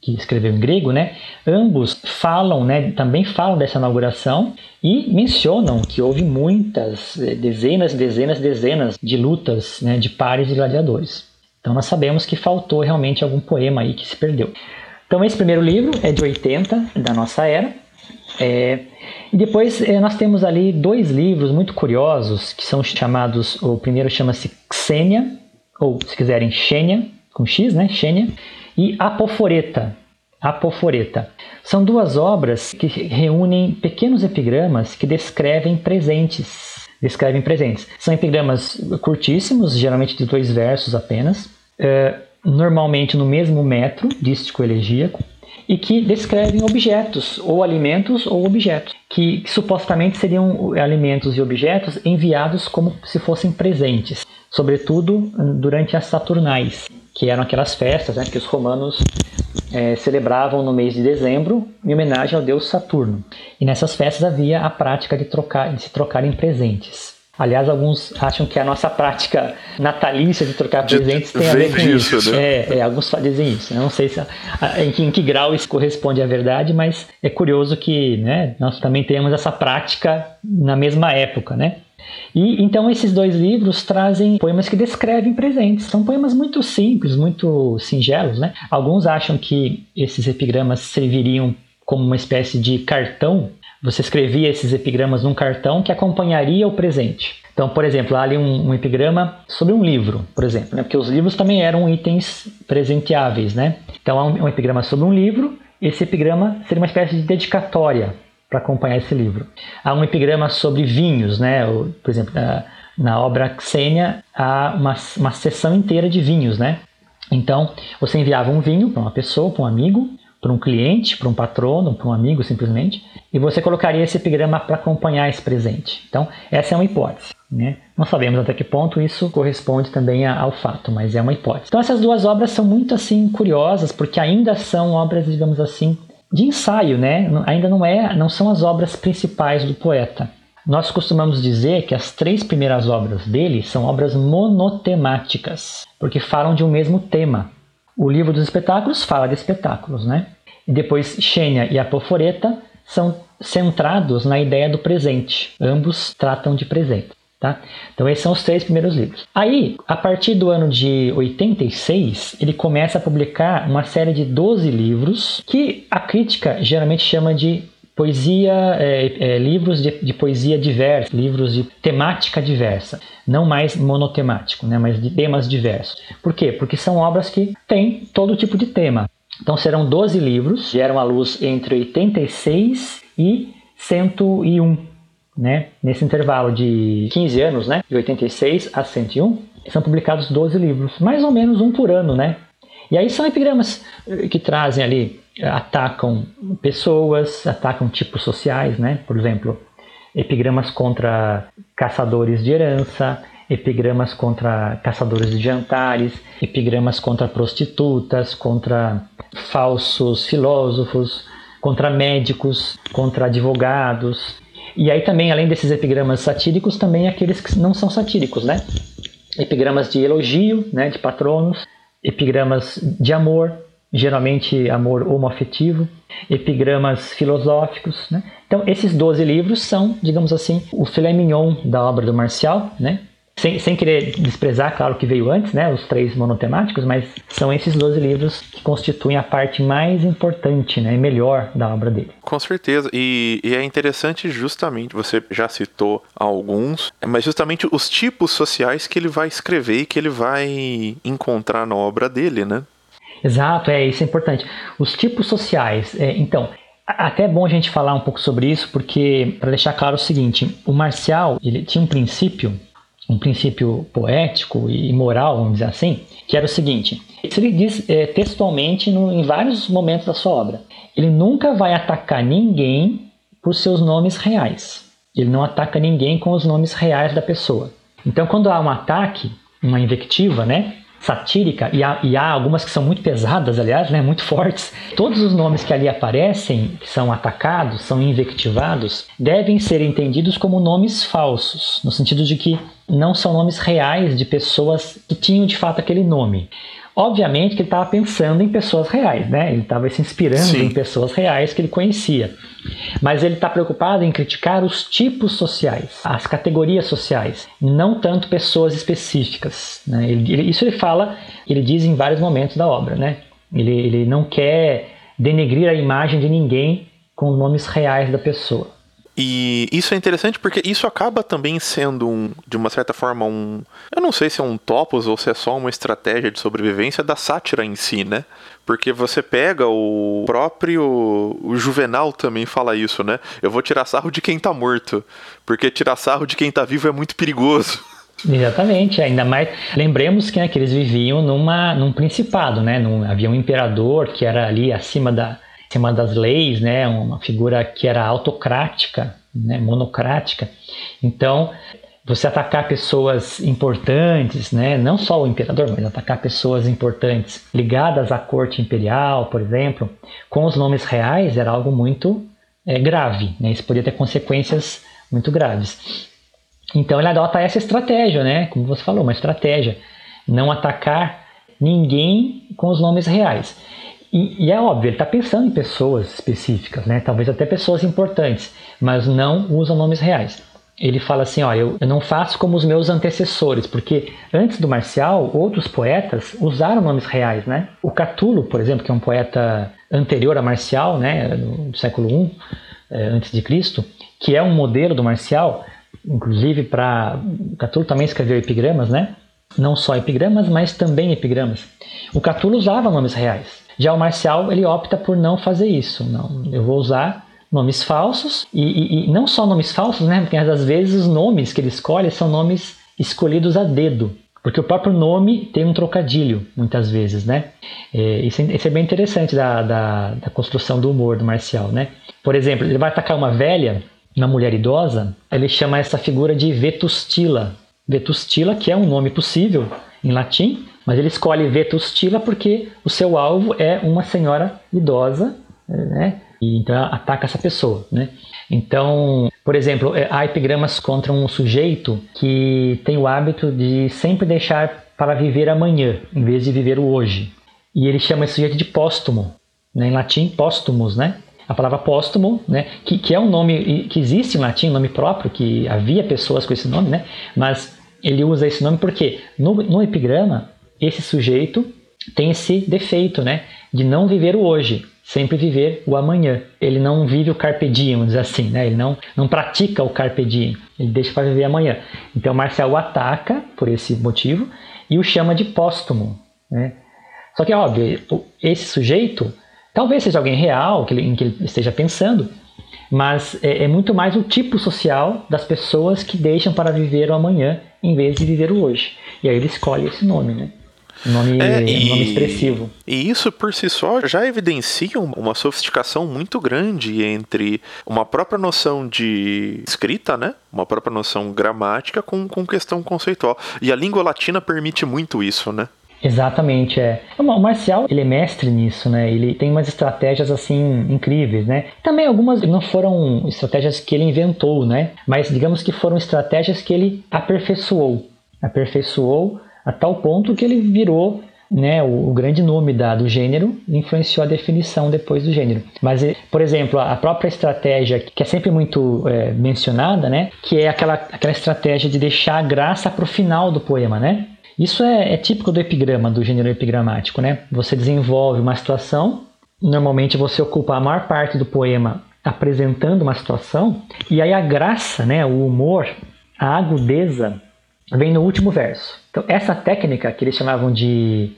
B: que escreveu em grego, né, ambos falam, né, também falam dessa inauguração e mencionam que houve muitas, eh, dezenas, dezenas, dezenas de lutas, né, de pares de gladiadores. Então nós sabemos que faltou realmente algum poema aí que se perdeu. Então esse primeiro livro é de 80 da nossa era. É, e depois eh, nós temos ali dois livros muito curiosos que são chamados, o primeiro chama-se Xênia, ou se quiserem Xênia, com X, né? Xênia, e Apoforeta. Apoforeta. São duas obras que reúnem pequenos epigramas que descrevem presentes. Descrevem presentes. São epigramas curtíssimos, geralmente de dois versos apenas, é, normalmente no mesmo metro dístico elegíaco, e que descrevem objetos, ou alimentos ou objetos, que, supostamente seriam alimentos e objetos enviados como se fossem presentes, sobretudo durante as Saturnais, que eram aquelas festas né, que os romanos é, celebravam no mês de dezembro em homenagem ao deus Saturno. E nessas festas havia a prática de, trocar, de se trocar em presentes. Aliás, alguns acham que a nossa prática natalícia de trocar presentes tem a ver com isso. isso. Né? É, é, alguns dizem isso. Eu não sei se, em, que, em, que, grau isso corresponde à verdade, mas é curioso que né, nós também temos essa prática na mesma época, né? E então esses dois livros trazem poemas que descrevem presentes. São poemas muito simples, muito singelos, né? Alguns acham que esses epigramas serviriam como uma espécie de cartão você escrevia esses epigramas num cartão que acompanharia o presente. Então, por exemplo, há ali um, um epigrama sobre um livro, por exemplo, né? porque os livros também eram itens presenteáveis. Né? Então, há um, um epigrama sobre um livro, esse epigrama seria uma espécie de dedicatória para acompanhar esse livro. Há um epigrama sobre vinhos, né? Por exemplo, na, na obra Xênia há uma, uma sessão inteira de vinhos, né? Então, você enviava um vinho para uma pessoa, para um amigo, para um cliente, para um patrono, para um amigo simplesmente, e você colocaria esse epigrama para acompanhar esse presente. Então, essa é uma hipótese. Né? Não sabemos até que ponto isso corresponde também ao fato, mas é uma hipótese. Então, essas duas obras são muito assim curiosas, porque ainda são obras, digamos assim, de ensaio, né? Ainda não é, não são as obras principais do poeta. Nós costumamos dizer que as três primeiras obras dele são obras monotemáticas, porque falam de um mesmo tema. O livro dos espetáculos fala de espetáculos, né? Depois Xênia e Apoforeta são centrados na ideia do presente. Ambos tratam de presente. Tá? Então esses são os três primeiros livros. Aí, a partir do ano de 86, ele começa a publicar uma série de 12 livros que a crítica geralmente chama de poesia, é, é, livros de, de, poesia diversa, livros de temática diversa, não mais monotemático, né, mas de temas diversos. Por quê? Porque são obras que têm todo tipo de tema. Então serão 12 livros, vieram à luz entre 86 e 101 né? Nesse intervalo de 15 anos, né? De 86 a 101, são publicados 12 livros, mais ou menos um por ano, né? E aí são epigramas eh, que trazem ali, eh, atacam pessoas, atacam tipos sociais, né? Por exemplo, epigramas contra caçadores de herança, epigramas contra caçadores de jantares, epigramas contra prostitutas, contra falsos filósofos, contra médicos, contra advogados, e aí também, além desses epigramas satíricos, também aqueles que não são satíricos, né? Epigramas de elogio, né, de patronos, epigramas de amor, geralmente amor homoafetivo, epigramas filosóficos, né? Então, esses 12 livros são, digamos assim, o filé mignon da obra do Marcial, né? Sem, sem querer desprezar, claro, que veio antes, né, os três monotemáticos, mas são esses 12 livros que constituem a parte mais importante né, e melhor da obra dele.
A: Com certeza, e, e é interessante justamente, você já citou alguns, mas justamente os tipos sociais que ele vai escrever e que ele vai encontrar na obra dele, né?
B: Exato, é isso é importante. Os tipos sociais, é, então, até é bom a gente falar um pouco sobre isso, porque para deixar claro o seguinte, o Marcial ele tinha um princípio um princípio poético e moral, vamos dizer assim, que era o seguinte: isso ele diz é, textualmente no, em vários momentos da sua obra. Ele nunca vai atacar ninguém por seus nomes reais. Ele não ataca ninguém com os nomes reais da pessoa. Então, quando há um ataque, uma invectiva, né, satírica, e há, e há, algumas que são muito pesadas, aliás, né, muito fortes. Todos os nomes que ali aparecem, que são atacados, são invectivados, devem ser entendidos como nomes falsos, no sentido de que não são nomes reais de pessoas que tinham de fato aquele nome. Obviamente que ele estava pensando em pessoas reais, né? Ele estava se inspirando Sim. em pessoas reais que ele conhecia. Mas ele está preocupado em criticar os tipos sociais, as categorias sociais, não tanto pessoas específicas. Né? Ele, isso ele fala, ele diz em vários momentos da obra, né? Ele, ele não quer denegrir a imagem de ninguém com os nomes reais da pessoa.
A: E isso é interessante porque isso acaba também sendo, um, de uma certa forma, um. Eu não sei se é um topos ou se é só uma estratégia de sobrevivência da sátira em si, né? Porque você pega o próprio. O Juvenal também fala isso, né? Eu vou tirar sarro de quem tá morto. Porque tirar sarro de quem tá vivo é muito perigoso.
B: Exatamente, ainda mais. Lembremos que, né, que eles viviam numa, num principado, né? Num, havia um imperador que era ali acima da, acima das leis, né? Uma figura que era autocrática, né? monocrática. Então, você atacar pessoas importantes, né? não só o imperador, mas atacar pessoas importantes ligadas à corte imperial, por exemplo, com os nomes reais era algo muito é, grave. Né? Isso podia ter consequências muito graves. Então ele adota essa estratégia, né? como você falou, uma estratégia. Não atacar ninguém com os nomes reais. E, e, é óbvio, ele está pensando em pessoas específicas, né? talvez até pessoas importantes, mas não usa nomes reais. Ele fala assim: ó, eu, eu não faço como os meus antecessores, porque antes do Marcial, outros poetas usaram nomes reais. Né? O Catulo, por exemplo, que é um poeta anterior a Marcial, né, do século I é, antes de Cristo, que é um modelo do Marcial, inclusive para. Catulo também escreveu epigramas, né? Não só epigramas, mas também epigramas. O Catulo usava nomes reais. Já o Marcial, ele opta por não fazer isso. Não, eu vou usar nomes falsos, e, e, e não só nomes falsos, né? Porque às vezes os nomes que ele escolhe são nomes escolhidos a dedo. Porque o próprio nome tem um trocadilho, muitas vezes, né? É, isso, é, isso, é bem interessante da, da, da, construção do humor do Marcial, né? Por exemplo, ele vai atacar uma velha, uma mulher idosa, ele chama essa figura de Vetustila. Vetustila, que é um nome possível em latim, mas ele escolhe Vetustila porque o seu alvo é uma senhora idosa, né? E então ataca essa pessoa, né? Então, por exemplo, é, há epigramas contra um sujeito que tem o hábito de sempre deixar para viver amanhã, em vez de viver o hoje. E ele chama esse sujeito de póstumo, né? em latim, póstumos, né? A palavra póstumo, né? Que, que é um nome que existe em latim, um nome próprio, que havia pessoas com esse nome, né? Mas ele usa esse nome porque no, no epigrama, esse sujeito tem esse defeito, né? De não viver o hoje, sempre viver o amanhã. Ele não vive o carpe diem, vamos dizer assim, né? Ele não, não pratica o carpe diem, ele deixa para viver amanhã. Então Marcel o ataca por esse motivo e o chama de póstumo, né? Só que, óbvio, esse sujeito talvez seja alguém real que ele, em que ele esteja pensando, mas é, é, muito mais o tipo social das pessoas que deixam para viver o amanhã em vez de viver o hoje. E aí ele escolhe esse nome, né? Nome, é, e, nome expressivo.
A: E isso por si só já evidencia uma sofisticação muito grande entre uma própria noção de escrita, né? Uma própria noção gramática com, com questão conceitual. E a língua latina permite muito isso, né?
B: Exatamente, é. O Marcial, ele é mestre nisso, né? Ele tem umas estratégias, assim, incríveis, né? Também algumas não foram estratégias que ele inventou, né? Mas digamos que foram estratégias que ele aperfeiçoou. Aperfeiçoou a tal ponto que ele virou né, o, o, grande nome da, do gênero influenciou a definição depois do gênero. Mas, eh, por exemplo, a própria estratégia, que é sempre muito é, mencionada, né, que é aquela, aquela estratégia de deixar a graça para o final do poema, né? Isso é, é, típico do epigrama, do gênero epigramático, né? Você desenvolve uma situação, normalmente você ocupa a maior parte do poema apresentando uma situação, e aí a graça, né, o humor, a agudeza vem no último verso. Então, essa técnica que eles chamavam de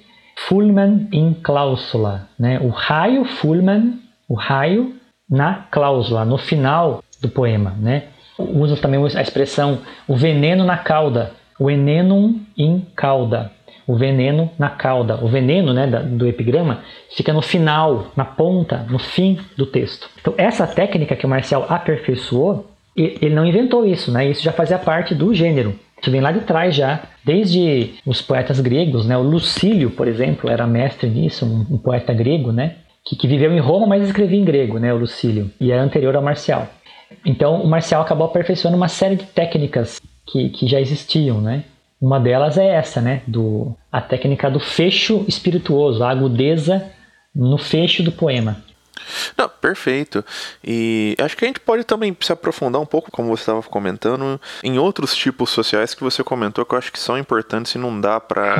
B: Fulman in cláusula, né? o raio Fulman, o raio na cláusula, no final do poema. Né? Usa também a expressão o veneno na cauda, o enenum in cauda, o veneno na cauda. O veneno né, do epigrama fica no final, na ponta, no fim do texto. Então, essa técnica que o Marcial aperfeiçoou, ele não inventou isso, né? isso já fazia parte do gênero. Isso vem lá de trás já, desde os poetas gregos, né? O Lucílio, por exemplo, era mestre nisso, um, um poeta grego, né? Que, que, viveu em Roma, mas escrevia em grego, né? O Lucílio, e é anterior ao Marcial. Então, o Marcial acabou aperfeiçoando uma série de técnicas que, que já existiam, né? Uma delas é essa, né? Do, a técnica do fecho espirituoso, a agudeza no fecho do poema.
A: Não, perfeito. E acho que a gente pode também se aprofundar um pouco, como você estava comentando, em outros tipos sociais que você comentou que eu acho que são importantes e não dá para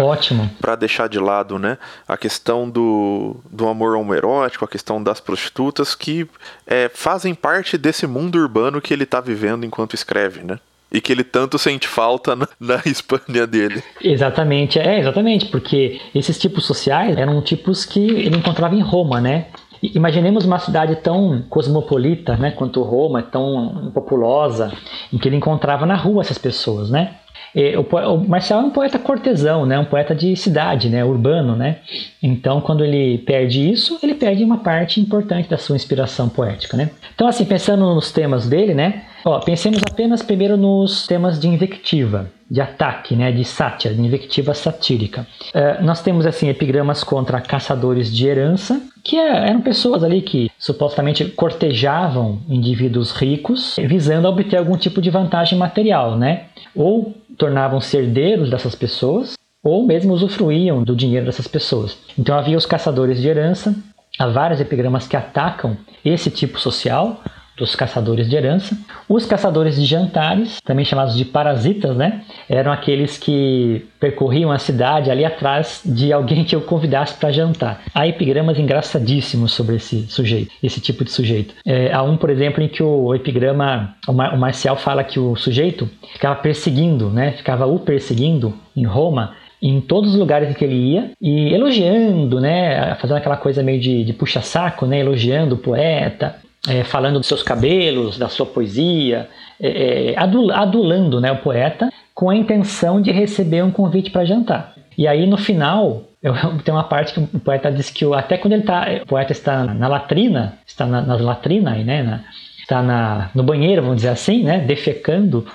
A: para deixar de lado, né? A questão do, do amor homoerótico, a questão das prostitutas que é, fazem parte desse mundo urbano que ele está vivendo enquanto escreve, né? e que ele tanto sente falta na, na Espanha dele.
B: Exatamente, é, exatamente, porque esses tipos sociais eram tipos que ele encontrava em Roma, né? Imaginemos uma cidade tão cosmopolita, né, quanto Roma, tão populosa, em que ele encontrava na rua essas pessoas, né? O, o Marcel é um poeta cortesão, né? Um poeta de cidade, né? Urbano, né? Então, quando ele perde isso, ele perde uma parte importante da sua inspiração poética, né? Então, assim, pensando nos temas dele, né? Ó, pensemos apenas primeiro nos temas de invectiva, de ataque, né? De sátira, de invectiva satírica. Uh, nós temos, assim, epigramas contra caçadores de herança, que é, eram pessoas ali que supostamente cortejavam indivíduos ricos, visando obter algum tipo de vantagem material, né? Ou tornavam-se herdeiros dessas pessoas, ou mesmo usufruíam do dinheiro dessas pessoas. Então havia os caçadores de herança, há vários epigramas que atacam esse tipo social, dos caçadores de herança. Os caçadores de jantares, também chamados de parasitas, né? Eram aqueles que percorriam a cidade ali atrás de alguém que eu convidasse para jantar. Há epigramas engraçadíssimos sobre esse sujeito, esse tipo de sujeito. É, há um, por exemplo, em que o epigrama, o, Mar, o Marcial fala que o sujeito ficava perseguindo, né? Ficava o perseguindo em Roma em todos os lugares que ele ia e elogiando, né, fazendo aquela coisa meio de, de puxa-saco, né, elogiando o poeta, é, falando dos seus cabelos, da sua poesia, é, é adulando né, o poeta com a intenção de receber um convite para jantar. E aí no final eu, tem uma parte que o poeta diz que até quando ele tá, o poeta está na latrina, está na, nas latrinas, né, na, está na, no banheiro, vamos dizer assim, né, defecando,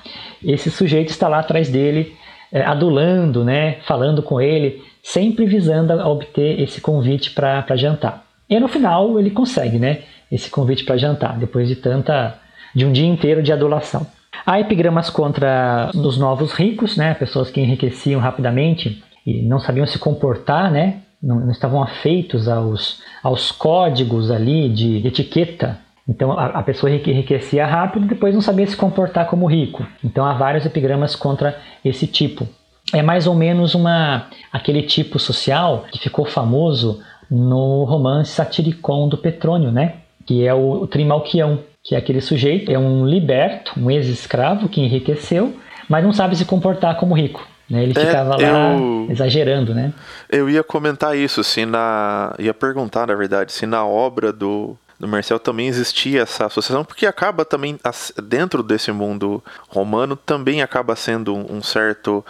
B: esse sujeito está lá atrás dele, é, adulando, né, falando com ele, sempre visando obter esse convite para jantar. E no final ele consegue, né, esse convite para jantar, depois de tanta de um dia inteiro de adulação. Há epigramas contra os novos ricos, né, pessoas que enriqueciam rapidamente e não sabiam se comportar, né, não, não estavam afeitos aos, aos códigos ali de etiqueta então a, a pessoa enriquecia rápido depois não sabia se comportar como rico. Então há vários epigramas contra esse tipo. É mais ou menos uma aquele tipo social que ficou famoso no romance satiricon do Petrônio, né? Que é o, o Trimalquião, que é aquele sujeito, é um liberto, um ex-escravo que enriqueceu, mas não sabe se comportar como rico. Né? Ele é, ficava lá eu, exagerando, né?
A: Eu ia comentar isso, se na. ia perguntar, na verdade, se na obra do, do Marcel também existia essa associação, porque acaba também, dentro desse mundo romano, também acaba sendo um certo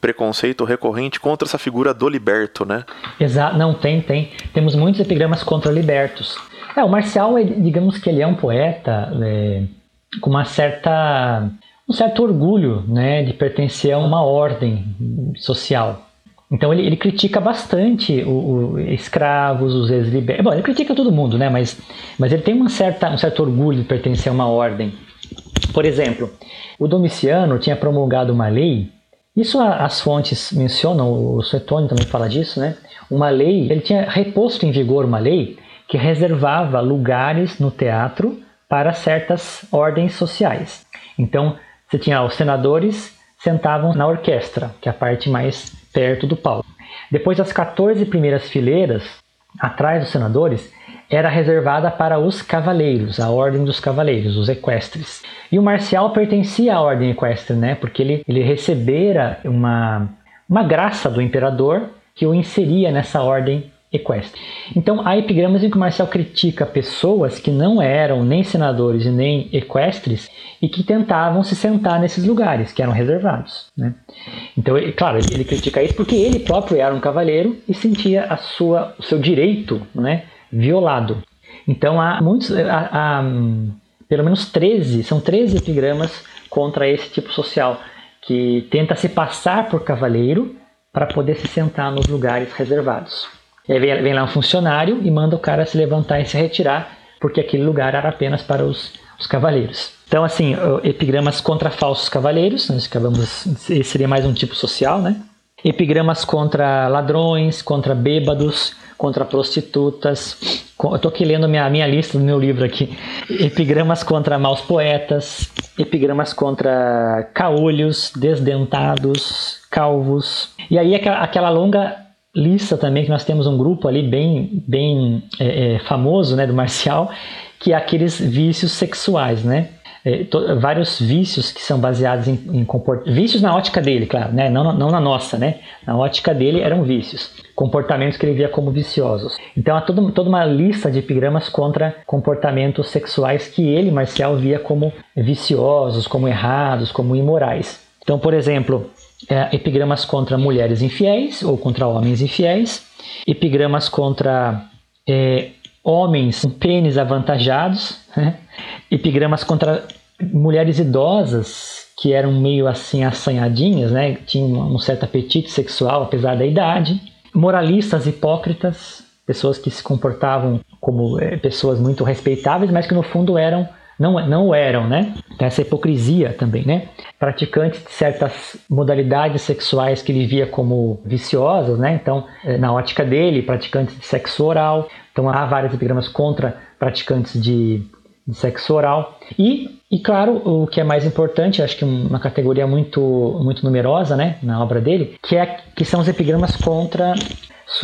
A: preconceito recorrente contra essa figura do liberto, né?
B: Exato, não, tem, tem. Temos muitos epigramas contra libertos. É, o Marcial, digamos que ele é um poeta é, com uma certa, um certo orgulho né, de pertencer a uma ordem social. Então ele, ele critica bastante o, o escravos, os ex-libertos. Bom, ele critica todo mundo, né? Mas, mas ele tem uma certa, um certo orgulho de pertencer a uma ordem. Por exemplo, o Domiciano tinha promulgado uma lei, isso as fontes mencionam, o Suetônio também fala disso, né? Uma lei, ele tinha reposto em vigor uma lei que reservava lugares no teatro para certas ordens sociais. Então, você tinha os senadores sentavam na orquestra, que é a parte mais perto do palco. Depois das 14 primeiras fileiras, atrás dos senadores, era reservada para os cavaleiros, a ordem dos cavaleiros, os equestres. E o Marcial pertencia à ordem equestre, né? Porque ele, ele recebera uma, uma graça do imperador que o inseria nessa ordem equestre. Então, há epigramas em que o Marcel critica pessoas que não eram nem senadores e nem equestres e que tentavam se sentar nesses lugares que eram reservados. Né? Então, ele, claro, ele, critica isso porque ele próprio era um cavaleiro e sentia a sua, o seu direito né, violado. Então, há muitos, há, há, pelo menos 13, são 13 epigramas contra esse tipo social que tenta se passar por cavaleiro para poder se sentar nos lugares reservados. E aí vem, vem lá um funcionário e manda o cara se levantar e se retirar, porque aquele lugar era apenas para os, os cavaleiros. Então, assim, epigramas contra falsos cavaleiros, nós acabamos, esse seria mais um tipo social, né? Epigramas contra ladrões, contra bêbados, contra prostitutas. Eu estou aqui lendo minha, minha lista do meu livro aqui. Epigramas contra maus poetas, epigramas contra caolhos, desdentados, calvos. E aí aquela, aquela longa lista também que nós temos um grupo ali bem, bem é, é, famoso né, do Marcial, que é aqueles vícios sexuais, né? É, to, vários vícios que são baseados em, em comportamentos. Vícios na ótica dele, claro, né? Não, não na nossa, né? Na ótica dele eram vícios. Comportamentos que ele via como viciosos. Então há toda, toda uma lista de epigramas contra comportamentos sexuais que ele, Marcial, via como viciosos, como errados, como imorais. Então, por exemplo, é, epigramas contra mulheres infiéis ou contra homens infiéis, epigramas contra é, homens com pênis avantajados, né? epigramas contra mulheres idosas que eram meio assim assanhadinhas, né? tinham um certo apetite sexual apesar da idade, moralistas hipócritas, pessoas que se comportavam como é, pessoas muito respeitáveis, mas que no fundo eram não, não eram, né? Tem essa hipocrisia também, né? Praticantes de certas modalidades sexuais que ele via como viciosas, né? Então, eh, na ótica dele, praticantes de sexo oral. Então, há vários epigramas contra praticantes de, de sexo oral. E, e, claro, o que é mais importante, acho que uma categoria muito, muito numerosa, né? Na obra dele, que, é, que são os epigramas contra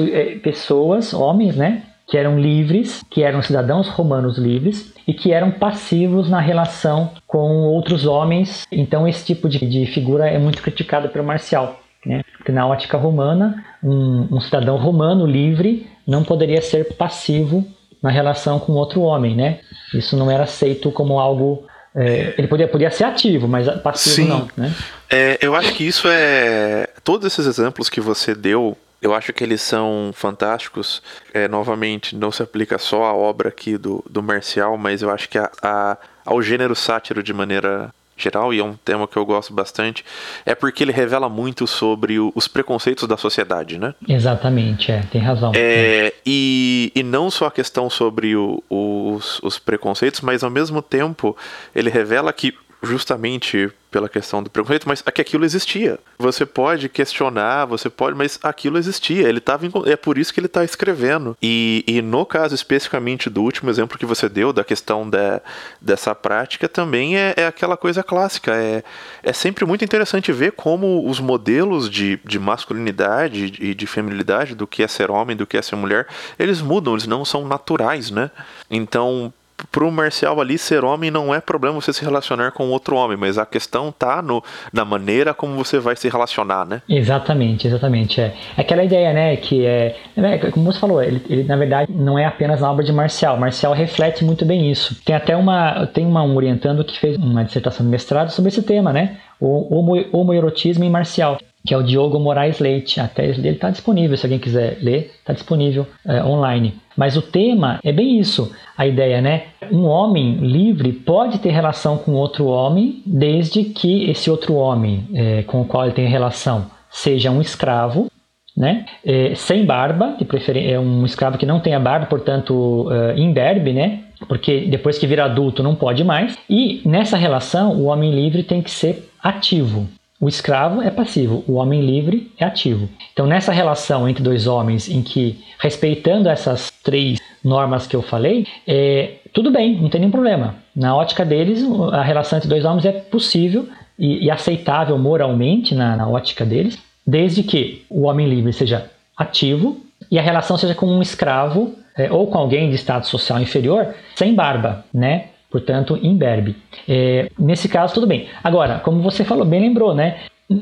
B: eh, pessoas, homens, né? Que eram livres, que eram cidadãos romanos livres e que eram passivos na relação com outros homens. Então, esse tipo de, de figura é muito criticado pelo Marcial. Né? Porque na ótica romana, um, um cidadão romano livre não poderia ser passivo na relação com outro homem, né? Isso não era aceito como algo é, ele podia, podia ser ativo, mas passivo Sim. não, né?
A: É, eu acho que isso é. Todos esses exemplos que você deu, eu acho que eles são fantásticos. É, novamente, não se aplica só à obra aqui do, do Marcial, mas eu acho que a, a, ao gênero sátiro de maneira geral, e é um tema que eu gosto bastante, é porque ele revela muito sobre o, os preconceitos da sociedade, né?
B: Exatamente, é, tem razão.
A: É, e, e não só a questão sobre o, os, os preconceitos, mas ao mesmo tempo ele revela que justamente pela questão do preconceito, mas é que aquilo existia. Você pode questionar, você pode, mas aquilo existia. Ele estava é por isso que ele está escrevendo. E, e no caso especificamente do último exemplo que você deu da questão da, dessa prática também é, é aquela coisa clássica. É, é sempre muito interessante ver como os modelos de, de masculinidade e de feminilidade do que é ser homem, do que é ser mulher, eles mudam, eles não são naturais, né? Então pro Marcial ali ser homem não é problema você se relacionar com outro homem, mas a questão tá no, na maneira como você vai se relacionar, né?
B: Exatamente, exatamente. É. Aquela ideia, né, que é, é como você falou, ele, ele, na verdade não é apenas na obra de Marcial. Marcial reflete muito bem isso. Tem até uma, tem uma um orientando que fez uma dissertação de mestrado sobre esse tema, né? O homo, homoerotismo em Marcial que é o Diogo Moraes Leite. A tese dele está disponível, se alguém quiser ler, está disponível é, online. Mas o tema é bem isso, a ideia, né? Um homem livre pode ter relação com outro homem, desde que esse outro homem é, com o qual ele tem relação seja um escravo, né? É, sem barba, de preferência é um escravo que não tenha barba, portanto, uh, imberbe, né? Porque depois que vira adulto não pode mais. E nessa relação, o homem livre tem que ser ativo. O escravo é passivo, o homem livre é ativo. Então, nessa relação entre dois homens, em que, respeitando essas três normas que eu falei, é, tudo bem, não tem nenhum problema. Na ótica deles, a relação entre dois homens é possível e, e aceitável moralmente na, na ótica deles, desde que o homem livre seja ativo e a relação seja com um escravo é, ou com alguém de estado social inferior sem barba, né? Portanto, imberbe. É, nesse caso, tudo bem. Agora, como você falou, bem lembrou, né?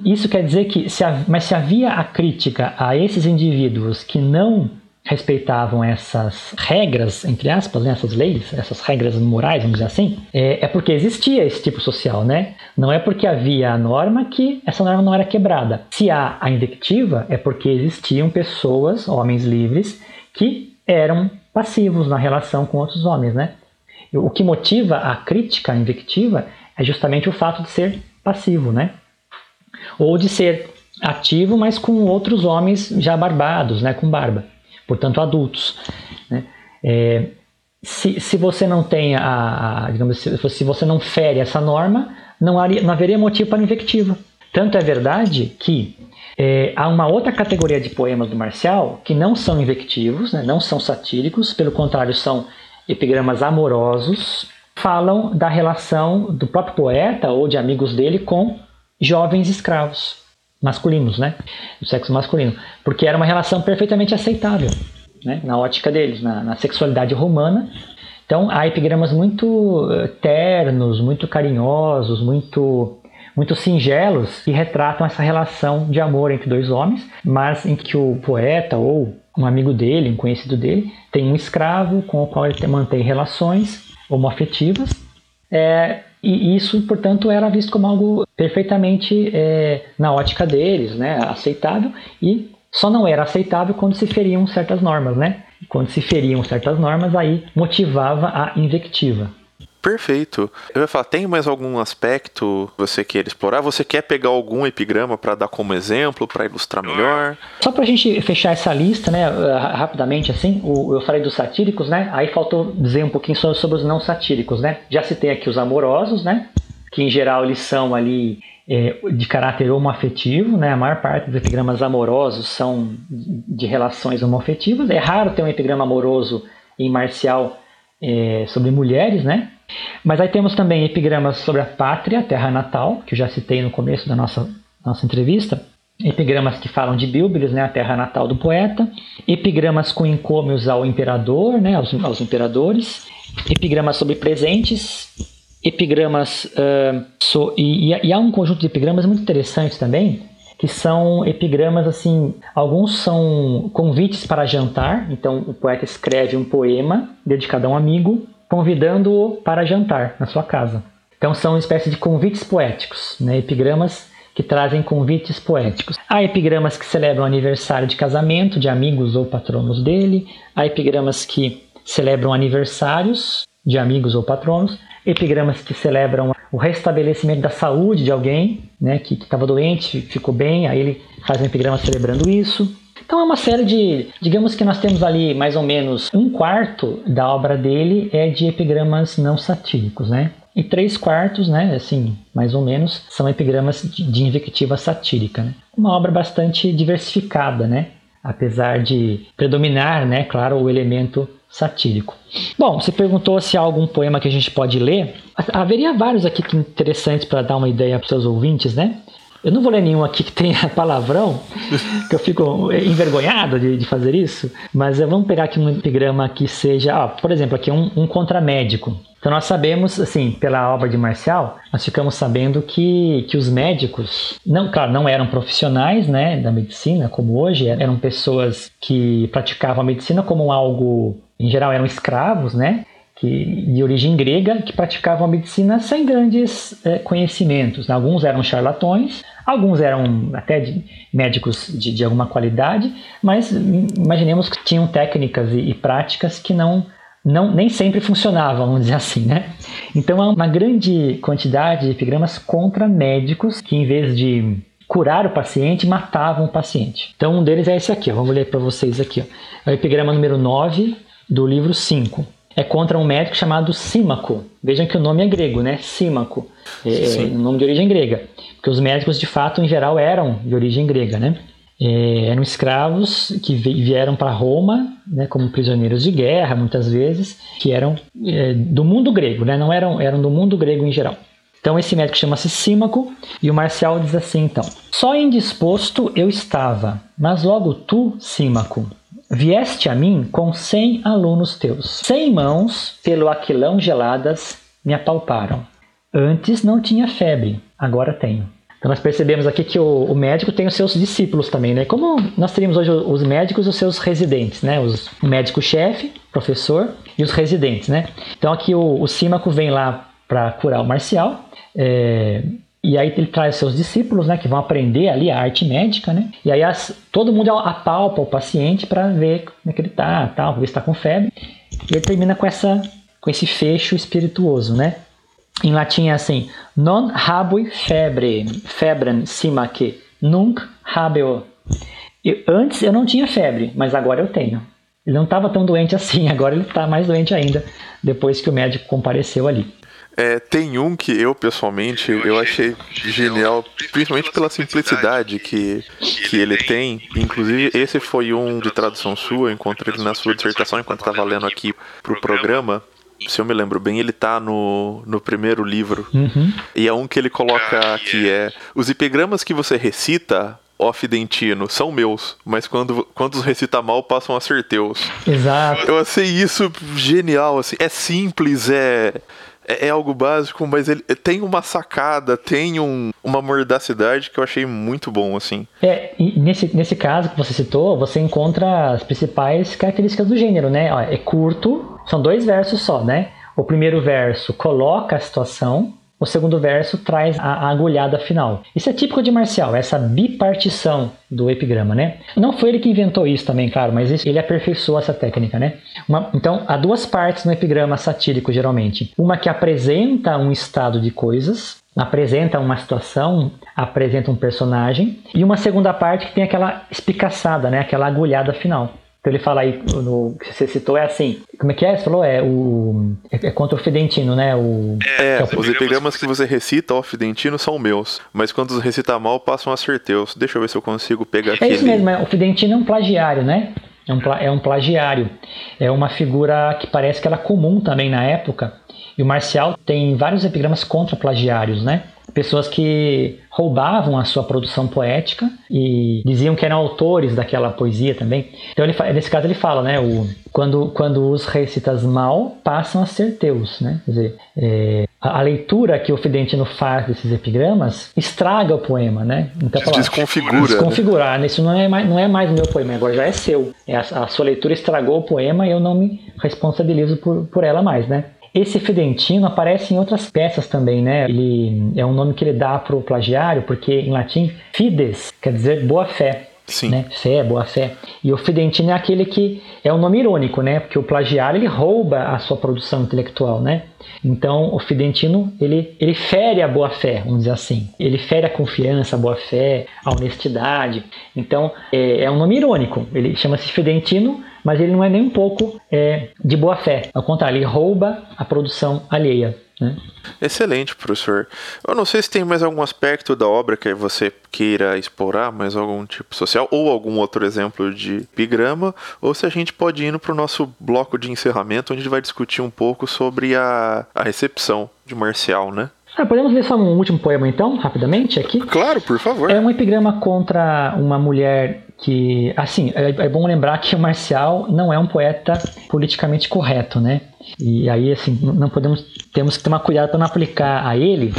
B: Isso quer dizer que, se, mas se havia a crítica a esses indivíduos que não respeitavam essas regras, entre aspas, né, essas leis, essas regras morais, vamos dizer assim, é, é, porque existia esse tipo social, né? Não é porque havia a norma que essa norma não era quebrada. Se há a invectiva, é porque existiam pessoas, homens livres, que eram passivos na relação com outros homens, né? O que motiva a crítica invectiva é justamente o fato de ser passivo, né? Ou de ser ativo, mas com outros homens já barbados, né? Com barba, portanto adultos. Né? É, se, se você não tem a, a digamos, se, se você não fere essa norma, não, haria, não haveria motivo para invectiva. Tanto é verdade que é, há uma outra categoria de poemas do Marcial que não são invectivos, né, não são satíricos, pelo contrário, são epigramas amorosos falam da relação do próprio poeta ou de amigos dele com jovens escravos masculinos, né? Do sexo masculino. Porque era uma relação perfeitamente aceitável, né? Na ótica deles, na, na sexualidade romana. Então, há epigramas muito eh, ternos, muito carinhosos, muito muito singelos que retratam essa relação de amor entre dois homens, mas em que o poeta ou um amigo dele, um conhecido dele, tem um escravo com o qual ele mantém relações homoafetivas. É, e isso, portanto, era visto como algo perfeitamente é, na ótica deles, né, aceitável, e só não era aceitável quando se feriam certas normas, né? Quando se feriam certas normas, aí motivava a invectiva.
A: Perfeito. Eu ia falar, tem mais algum aspecto que você quer explorar? Você quer pegar algum epigrama para dar como exemplo, para ilustrar melhor?
B: Só para a gente fechar essa lista, né, rapidamente assim, eu falei dos satíricos, né? Aí faltou dizer um pouquinho sobre os não satíricos, né? Já citei aqui os amorosos, né? Que em geral eles são ali é, de caráter homoafetivo, né? A maior parte dos epigramas amorosos são de relações homoafetivas. É raro ter um epigrama amoroso em marcial é, sobre mulheres, né? Mas aí temos também epigramas sobre a pátria, a terra natal, que eu já citei no começo da nossa, nossa entrevista. Epigramas que falam de Bíblios, né, a terra natal do poeta. Epigramas com encômios ao imperador, né, aos, aos imperadores. Epigramas sobre presentes. Epigramas. Uh, so, e, e, há um conjunto de epigramas muito interessantes também, que são epigramas assim, alguns são convites para jantar, então o poeta escreve um poema dedicado a um amigo, convidando-o para jantar na sua casa. Então são uma espécie de convites poéticos, né? epigramas que trazem convites poéticos. Há epigramas que celebram aniversário de casamento de amigos ou patronos dele, há epigramas que celebram aniversários de amigos ou patronos, epigramas que celebram o restabelecimento da saúde de alguém, né, que estava doente, ficou bem, aí ele faz um epigrama celebrando isso. Então é uma série de, digamos que nós temos ali mais ou menos um quarto da obra dele é de epigramas não satíricos, né? E três quartos, né, assim, mais ou menos, são epigramas de, invectiva satírica. Né? Uma obra bastante diversificada, né? Apesar de predominar, né, claro, o elemento satírico. Bom, você perguntou se há algum poema que a gente pode ler. Haveria vários aqui que interessantes para dar uma ideia para os seus ouvintes, né? Eu não vou ler nenhum aqui que tenha palavrão, que eu fico envergonhado de, de fazer isso, mas vamos pegar aqui um epigrama que seja, ó, por exemplo, aqui um, um contramédico. Então nós sabemos, assim, pela obra de Marcial, nós ficamos sabendo que, que os médicos, não, claro, não eram profissionais, né, da medicina como hoje, eram pessoas que praticavam a medicina como algo, em geral eram escravos, né, que, de origem grega, que praticavam a medicina sem grandes é, conhecimentos. Alguns eram charlatões, alguns eram até de, médicos de, de, alguma qualidade, mas imaginemos que tinham técnicas e, e práticas que não não, nem sempre funcionava, vamos dizer assim, né? Então há uma grande quantidade de epigramas contra médicos que, em vez de curar o paciente, matavam o paciente. Então um deles é esse aqui, ó. vamos ler para vocês aqui. Ó. É o epigrama número 9 do livro 5. É contra um médico chamado Símaco. Vejam que o nome é grego, né? Símaco. É, é um nome de origem grega. Porque os médicos, de fato, em geral, eram de origem grega, né? É, eram escravos que vieram para Roma, né, como prisioneiros de guerra, muitas vezes, que eram é, do mundo grego, né, não eram, eram do mundo grego em geral. Então esse médico chama-se Símaco e o Marcial diz assim então: Só indisposto eu estava, mas logo tu, Símaco, vieste a mim com cem alunos teus. Cem mãos, pelo aquilão geladas, me apalparam. Antes não tinha febre, agora tenho. Então nós percebemos aqui que o, o, médico tem os seus discípulos também, né? Como nós teríamos hoje os médicos os seus residentes, né? Os, o médico-chefe, professor e os residentes, né? Então aqui o, o Símaco vem lá para curar o marcial, é, e aí ele traz seus discípulos, né? Que vão aprender ali a arte médica, né? E aí as, todo mundo apalpa o paciente para ver como é que ele tá, tal, ver se está com febre. E ele termina com essa com esse fecho espirituoso, né? Em latim é assim: Non habui febre, febrem simaque, nunc habeo. Eu, antes eu não tinha febre, mas agora eu tenho. Ele não estava tão doente assim, agora ele está mais doente ainda, depois que o médico compareceu ali.
A: É, tem um que eu, pessoalmente, eu achei genial, principalmente pela simplicidade que, que ele tem. Inclusive, esse foi um de tradução sua, encontrei ele na sua dissertação enquanto estava lendo aqui para o programa se eu me lembro bem, ele tá no, no primeiro livro. Uhum. E é um que ele coloca que é: os epigramas que você recita, ó Fidentino, são meus, mas quando, quando os recita mal, passam a ser teus.
B: Exato.
A: Eu achei isso genial, assim. É simples, é é, é, algo básico, mas ele tem uma sacada, tem um, uma mordacidade que eu achei muito bom, assim.
B: É, e nesse, nesse caso que você citou, você encontra as principais características do gênero, né? Ó, é curto, são dois versos só, né? O primeiro verso coloca a situação, o segundo verso traz a agulhada final. Isso é típico de Marcial, essa bipartição do epigrama, né? Não foi ele que inventou isso também, claro, mas ele aperfeiçoou essa técnica, né? Uma, então, há duas partes no epigrama satírico, geralmente. Uma que apresenta um estado de coisas, apresenta uma situação, apresenta um personagem, e uma segunda parte que tem aquela espicaçada, né? Aquela agulhada final. Então ele fala aí, no que você citou, é assim. Como é que é? Você falou? É o. É, é contra o Fidentino, né? O,
A: é, é o... os epigramas que você recita ao Fidentino são meus. Mas quando os recita mal, passam a ser teus. Deixa eu ver se eu consigo pegar aqui.
B: É isso mesmo, o Fidentino é um plagiário, né? É um, é um plagiário. É uma figura que parece que era comum também na época. E o Marcial tem vários epigramas contra plagiários, né? Pessoas que roubavam a sua produção poética e diziam que eram autores daquela poesia também. Então, ele, nesse caso, ele fala, né, o, quando, quando os recitas mal, passam a ser teus, né? Quer dizer, é, a, leitura que o Fidentino faz desses epigramas estraga o poema, né?
A: Então, fala, desconfigura.
B: Desconfigurar, né? isso não é, mais, não é mais meu poema, agora já é seu. É a, a sua leitura estragou o poema e eu não me responsabilizo por, por ela mais, né? Esse Fidentino aparece em outras peças também, né? Ele é um nome que ele dá para o plagiário, porque em latim fides quer dizer boa fé.
A: Sim.
B: Né? Fé, boa fé. E o Fidentino é aquele que é um nome irônico, né? Porque o plagiário ele rouba a sua produção intelectual, né? Então, o Fidentino, ele, ele fere a boa-fé, vamos dizer assim. Ele fere a confiança, a boa-fé, a honestidade. Então, é, é um nome irônico. Ele chama-se Fidentino, mas ele não é nem um pouco é, de boa-fé. Ao contrário, ele rouba a produção alheia. Né?
A: Excelente, professor. Eu não sei se tem mais algum aspecto da obra que você queira explorar, mais algum tipo social, ou algum outro exemplo de epigrama, ou se a gente pode ir para o nosso bloco de encerramento, onde a gente vai discutir um pouco sobre a, a recepção de Marcial, né?
B: Ah, podemos ler só um último poema então, rapidamente aqui?
A: Claro, por favor.
B: É um epigrama contra uma mulher que, assim, é, é, bom lembrar que o Marcial não é um poeta politicamente correto, né? E aí, assim, não podemos, temos que tomar cuidado para não aplicar a ele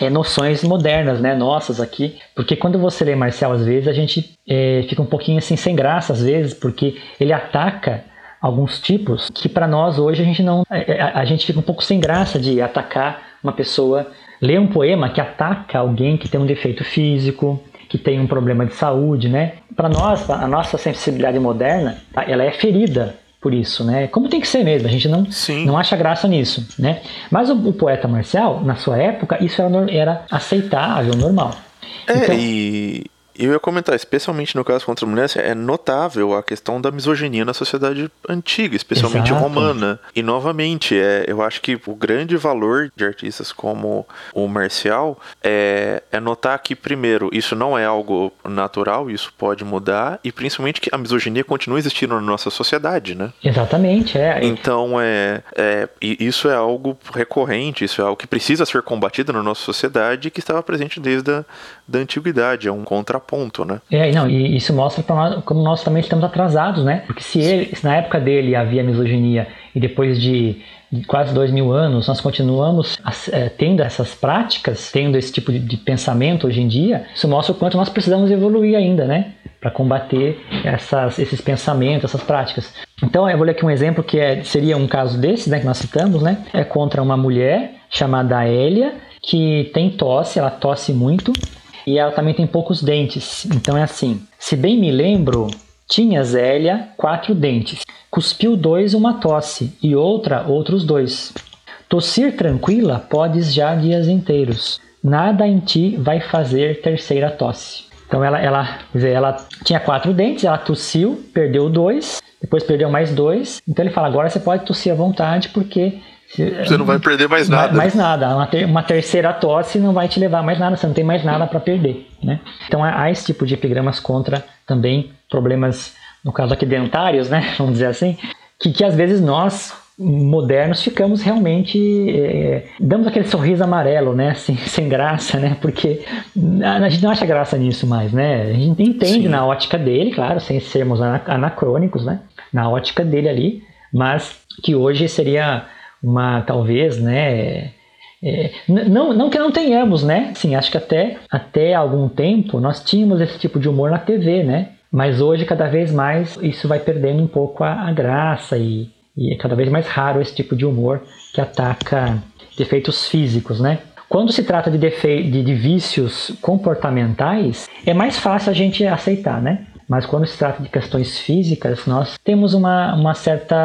B: é, noções modernas, né, nossas aqui, porque quando você lê Marcial, às vezes, a gente é, fica um pouquinho assim, sem graça, às vezes, porque ele ataca alguns tipos que para nós hoje a gente não, a, é, é, a gente fica um pouco sem graça de atacar uma pessoa, ler um poema que ataca alguém que tem um defeito físico, que tem um problema de saúde, né? Para nós, a nossa sensibilidade moderna, ela é ferida por isso, né? Como tem que ser mesmo, a gente não, não acha graça nisso, né? Mas o, o poeta marcial, na sua época, isso era, era aceitável, normal.
A: É, então, e, eu ia comentar, especialmente no caso contra a mulher, é notável a questão da misoginia na sociedade antiga, especialmente Exato. romana. E novamente, é, eu acho que o grande valor de artistas como o Marcial é, é notar que, primeiro, isso não é algo natural, isso pode mudar, e principalmente que a misoginia continua existindo na nossa sociedade, né?
B: Exatamente, é.
A: Então, é, é isso é algo recorrente, isso é algo que precisa ser combatido na nossa sociedade e que estava presente desde a da antiguidade, é um contra contraponto, né?
B: É, não, e isso mostra nós como nós também estamos atrasados, né? Porque se, ele, se na época dele havia misoginia e depois de quase dois mil anos, nós continuamos é, tendo essas práticas, tendo esse tipo de, pensamento hoje em dia, isso mostra o quanto nós precisamos evoluir ainda, né? Para combater essas, esses pensamentos, essas práticas. Então, eu vou ler aqui um exemplo que é, seria um caso desse, né, que nós citamos, né? É contra uma mulher chamada Hélia, que tem tosse, ela tosse muito, e ela também tem poucos dentes. Então é assim: se bem me lembro, tinha Zélia quatro dentes. Cuspiu dois uma tosse e outra outros dois. Tossir tranquila podes já dias inteiros. Nada em ti vai fazer terceira tosse. Então ela, ela, ela tinha quatro dentes, ela tossiu, perdeu dois, depois perdeu mais dois. Então ele fala: agora você pode tossir à vontade porque
A: você não vai perder mais nada.
B: Mais nada. Uma, ter, uma, terceira tosse não vai te levar mais nada, você não tem mais nada para perder. Né? Então há esse tipo de epigramas contra também problemas, no caso aqui dentários, né? vamos dizer assim, que, que às vezes nós modernos ficamos realmente é, damos aquele sorriso amarelo, né, assim, sem graça, né, porque a gente não acha graça nisso mais, né, a gente entende Sim. na ótica dele, claro, sem sermos anacrônicos, né, na ótica dele ali, mas que hoje seria uma talvez, né? É, não, não que não tenhamos, né? Sim, acho que até, até algum tempo nós tínhamos esse tipo de humor na TV, né? Mas hoje, cada vez mais, isso vai perdendo um pouco a, a graça e, e é cada vez mais raro esse tipo de humor que ataca defeitos físicos, né? Quando se trata de, de, de vícios comportamentais, é mais fácil a gente aceitar, né? Mas quando se trata de questões físicas, nós temos uma, uma certa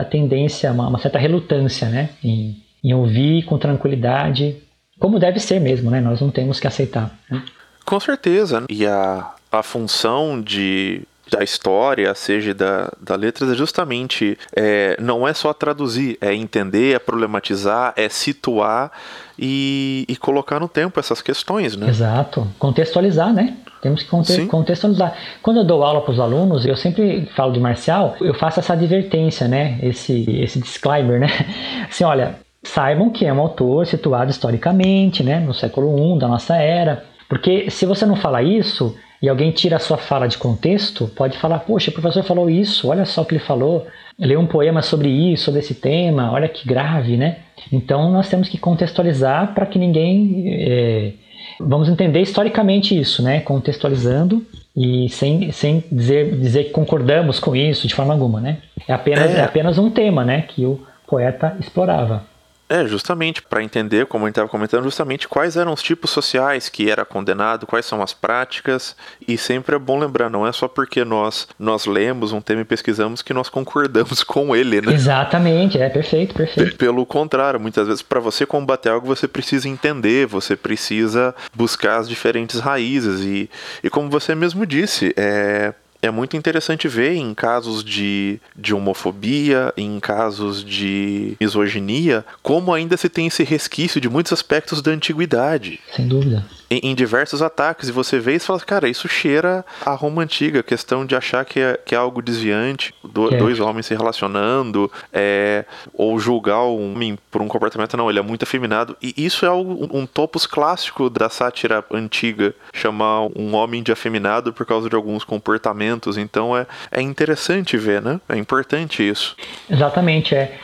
B: eh, tendência, uma, uma certa relutância né? em, em ouvir com tranquilidade, como deve ser mesmo, né? Nós não temos que aceitar. Né?
A: Com certeza. E a, a função de da história, seja da, da letra, é justamente é, não é só traduzir, é entender, é problematizar, é situar e, e colocar no tempo essas questões, né?
B: Exato. Contextualizar, né? Temos que conte contextualizar. Quando eu dou aula para os alunos, eu sempre falo de marcial, eu faço essa advertência, né? Esse, esse disclaimer, né? Assim, olha, saibam que é um autor situado historicamente, né, no século I da nossa era. Porque se você não fala isso e alguém tira a sua fala de contexto, pode falar: Poxa, o professor falou isso, olha só o que ele falou. Leu um poema sobre isso, sobre esse tema, olha que grave, né? Então nós temos que contextualizar para que ninguém. É, vamos entender historicamente isso, né? Contextualizando e sem, sem dizer, dizer que concordamos com isso de forma alguma, né? É apenas, é. é apenas um tema, né? Que o poeta explorava.
A: É, justamente para entender, como a gente estava comentando, justamente quais eram os tipos sociais que era condenado, quais são as práticas, e sempre é bom lembrar, não é só porque nós nós lemos um tema e pesquisamos que nós concordamos com ele, né?
B: Exatamente, é perfeito, perfeito.
A: Pelo contrário, muitas vezes para você combater algo você precisa entender, você precisa buscar as diferentes raízes e, e como você mesmo disse, é é muito interessante ver em casos de, de homofobia, em casos de misoginia, como ainda se tem esse resquício de muitos aspectos da antiguidade.
B: Sem dúvida
A: em, em, diversos ataques. E você vê e fala, cara, isso cheira a Roma antiga, questão de achar que é, que é algo desviante, do, é. dois homens se relacionando, é, ou julgar um homem por um comportamento, não, ele é muito afeminado. E isso é algo, um topos clássico da sátira antiga, chamar um homem de afeminado por causa de alguns comportamentos. Então é, é interessante ver, né? É importante isso.
B: Exatamente, é.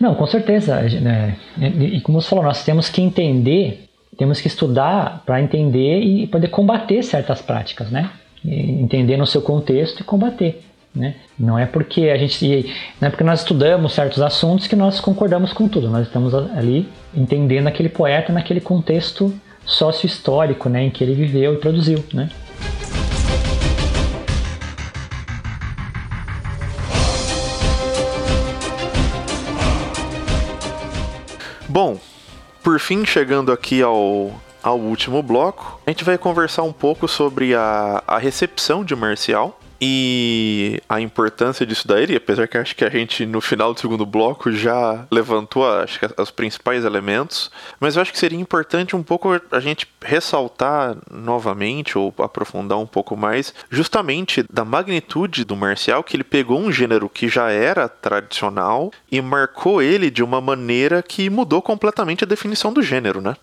B: Não, com certeza. Né? E como você falou, nós temos que entender temos que estudar para entender e poder combater certas práticas, né? Entender no seu contexto e combater. Né? Não é porque a gente não é porque nós estudamos certos assuntos que nós concordamos com tudo. Nós estamos ali entendendo aquele poeta naquele contexto sócio-histórico, né, em que ele viveu e produziu, né?
A: Bom, por fim, chegando aqui ao, ao último bloco, a gente vai conversar um pouco sobre a, a recepção de Marcial e a importância disso daí, apesar que acho que a gente no final do segundo bloco já levantou acho que os principais elementos, mas eu acho que seria importante um pouco a gente ressaltar novamente ou aprofundar um pouco mais justamente da magnitude do marcial que ele pegou um gênero que já era tradicional e marcou ele de uma maneira que mudou completamente a definição do gênero, né?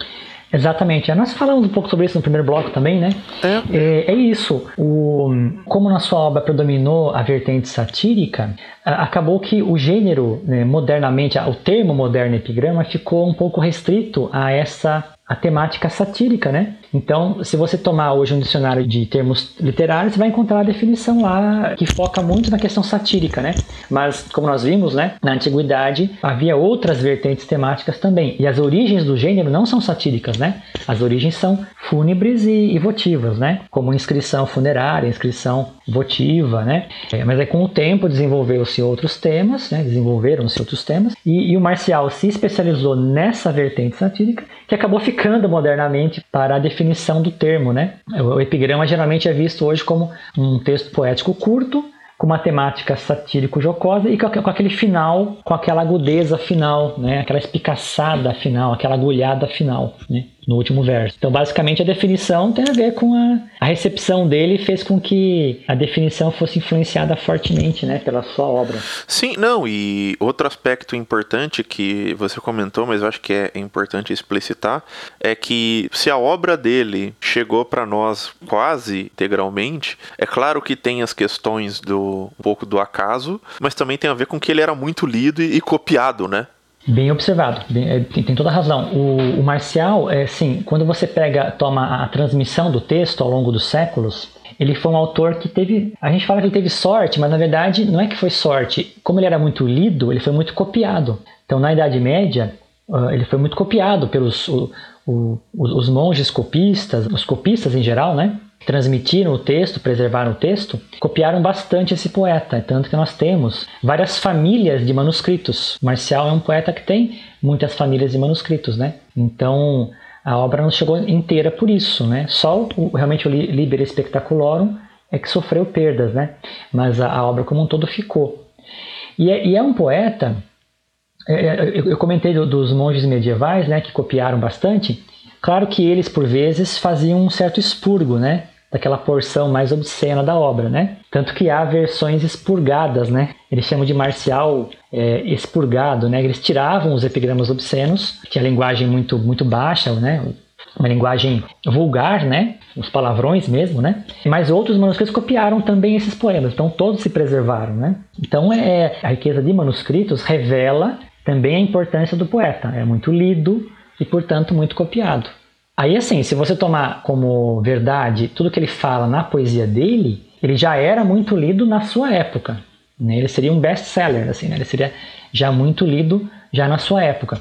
B: Exatamente. Nós falamos um pouco sobre isso no primeiro bloco também, né? É, é, é isso. O, como na sua obra predominou a vertente satírica, acabou que o gênero, né, modernamente, o termo moderno epigrama ficou um pouco restrito a essa a temática satírica, né? Então, se você tomar hoje um dicionário de termos literários, você vai encontrar a definição lá que foca muito na questão satírica, né? Mas, como nós vimos, né, na antiguidade havia outras vertentes temáticas também. E as origens do gênero não são satíricas, né? As origens são fúnebres e, votivas, né? Como inscrição funerária, inscrição votiva, né? É, mas aí com o tempo desenvolveu-se outros temas, né? Desenvolveram-se outros temas e, e o Marcial se especializou nessa vertente satírica que acabou ficando modernamente para a definição do termo, né? O epigrama geralmente é visto hoje como um texto poético curto, com uma temática satírico-jocosa e com, aquele final, com aquela agudeza final, né? Aquela espicaçada final, aquela agulhada final, né? No último verso. Então, basicamente, a definição tem a ver com a, a recepção dele fez com que a definição fosse influenciada fortemente, né, pela sua obra.
A: Sim, não, e outro aspecto importante que você comentou, mas eu acho que é importante explicitar, é que se a obra dele chegou para nós quase integralmente, é claro que tem as questões do um pouco do acaso, mas também tem a ver com que ele era muito lido e, e copiado, né?
B: Bem observado, bem, é, tem, tem, toda a razão. O, o Marcial, é, sim, quando você pega, toma a transmissão do texto ao longo dos séculos, ele foi um autor que teve. A gente fala que ele teve sorte, mas na verdade não é que foi sorte. Como ele era muito lido, ele foi muito copiado. Então, na Idade Média, uh, ele foi muito copiado pelos o, o, os monges copistas, os copistas em geral, né? Transmitiram o texto, preservaram o texto, copiaram bastante esse poeta, tanto que nós temos várias famílias de manuscritos. Marcial é um poeta que tem muitas famílias de manuscritos, né? Então a obra não chegou inteira por isso, né? Só o, realmente o Liber Spectaculorum é que sofreu perdas, né? Mas a, a obra como um todo ficou. E é, e é um poeta. É, é eu, comentei do, dos monges medievais, né, que copiaram bastante. Claro que eles, por vezes, faziam um certo expurgo, né? daquela porção mais obscena da obra, né? Tanto que há versões expurgadas, né? Eles chamam de marcial é, expurgado, né? Eles tiravam os epigramas obscenos, tinha linguagem muito muito baixa, né? Uma linguagem vulgar, né? Os palavrões mesmo, né? Mas outros manuscritos copiaram também esses poemas, então todos se preservaram, né? Então é a riqueza de manuscritos revela também a importância do poeta. É muito lido e, portanto, muito copiado. Aí, assim, se você tomar como verdade tudo que ele fala na poesia dele, ele já era muito lido na sua época. Né? Ele seria um best-seller, assim, né? ele seria já muito lido já na sua época.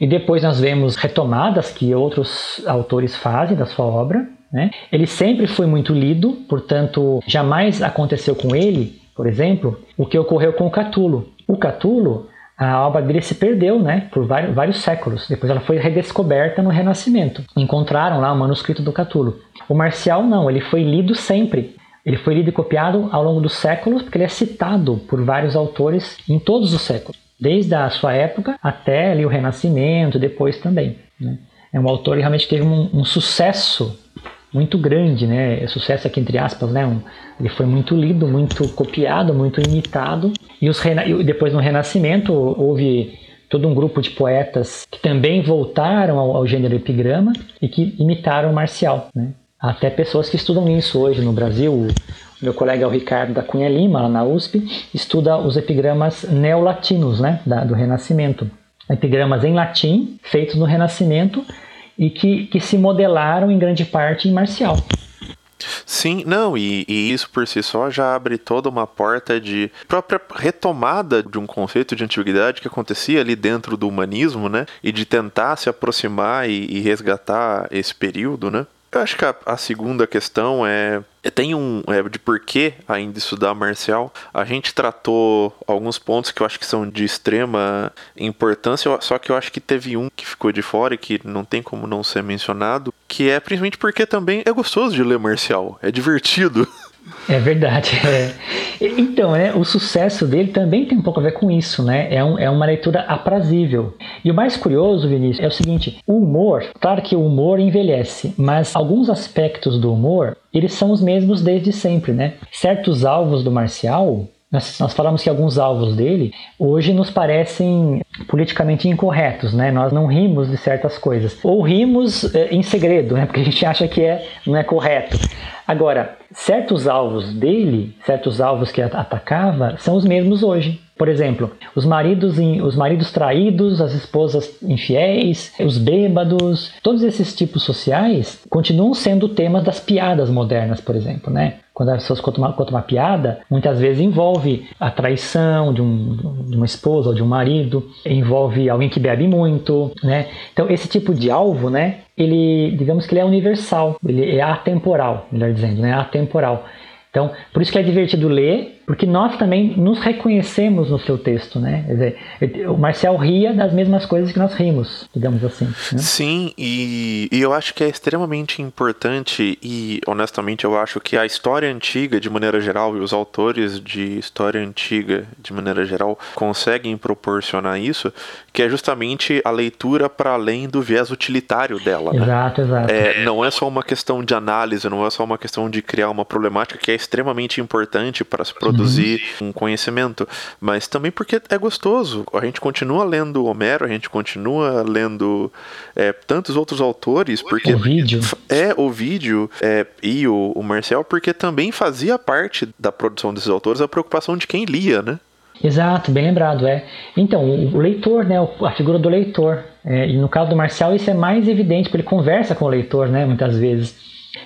B: E depois nós vemos retomadas que outros autores fazem da sua obra. Né? Ele sempre foi muito lido, portanto, jamais aconteceu com ele, por exemplo, o que ocorreu com o Catulo. O Catulo a obra dele se perdeu, né, por vários, vários, séculos. Depois ela foi redescoberta no Renascimento. Encontraram lá o manuscrito do Catulo. O Marcial não, ele foi lido sempre. Ele foi lido e copiado ao longo dos séculos, porque ele é citado por vários autores em todos os séculos, desde a sua época até ali, o Renascimento, depois também. Né? É um autor que realmente teve um, um sucesso muito grande, né? Sucesso aqui entre aspas, né? Um, ele foi muito lido, muito copiado, muito imitado. E os depois no Renascimento houve todo um grupo de poetas que também voltaram ao, ao gênero epigrama e que imitaram marcial, né? Até pessoas que estudam isso hoje no Brasil. O meu colega é o Ricardo da Cunha Lima, lá na USP, estuda os epigramas neolatinos, né? Da, do Renascimento. Epigramas em latim, feitos no Renascimento e que, que se modelaram em grande parte em marcial.
A: Sim, não, e, e, isso por si só já abre toda uma porta de própria retomada de um conceito de antiguidade que acontecia ali dentro do humanismo, né? E de tentar se aproximar e, e resgatar esse período, né? Eu acho que a, a segunda questão é, é tem um é, de por que ainda estudar marcial. A gente tratou alguns pontos que eu acho que são de extrema importância, só que eu acho que teve um que ficou de fora e que não tem como não ser mencionado, que é principalmente porque também é gostoso de ler marcial, é divertido.
B: É verdade. É. Então, né, o sucesso dele também tem um pouco a ver com isso, né? É, um, é uma leitura aprazível. E o mais curioso, Vinícius, é o seguinte: o humor, claro que o humor envelhece, mas alguns aspectos do humor, eles são os mesmos desde sempre, né? Certos alvos do Marcial, nós, nós, falamos que alguns alvos dele hoje nos parecem politicamente incorretos, né? Nós não rimos de certas coisas. Ou rimos é, em segredo, né? Porque a gente acha que é, não é correto. Agora, certos alvos dele, certos alvos que atacava, são os mesmos hoje. Por exemplo, os maridos, os maridos traídos, as esposas infiéis, os bêbados, todos esses tipos sociais continuam sendo temas das piadas modernas, por exemplo, né? Quando as pessoas contam uma, contam uma piada, muitas vezes envolve a traição de, um, de uma esposa ou de um marido, envolve alguém que bebe muito, né? Então, esse tipo de alvo, né? Ele, digamos que ele é universal, ele é atemporal, melhor dizendo, né? Atemporal. Então, por isso que é divertido ler, porque nós também nos reconhecemos no seu texto, né? Quer dizer, o Marcel ria das mesmas coisas que nós rimos, digamos assim. Né?
A: Sim, e, e, eu acho que é extremamente importante e, honestamente, eu acho que a história antiga, de maneira geral, e os autores de história antiga, de maneira geral, conseguem proporcionar isso, que é justamente a leitura para além do viés utilitário dela.
B: Né? Exato, exato.
A: É, não é só uma questão de análise, não é só uma questão de criar uma problemática que é extremamente importante para se produzir uhum. um conhecimento, mas também porque é gostoso. A gente continua lendo Homero, a gente continua lendo é, tantos outros autores, porque
B: o vídeo.
A: é o vídeo é, e o, o Marcel, porque também fazia parte da produção desses autores a preocupação de quem lia, né?
B: Exato, bem lembrado, é. Então, o leitor, né, a figura do leitor, é, e no caso do Marcial isso é mais evidente, porque ele conversa com o leitor, né, muitas vezes.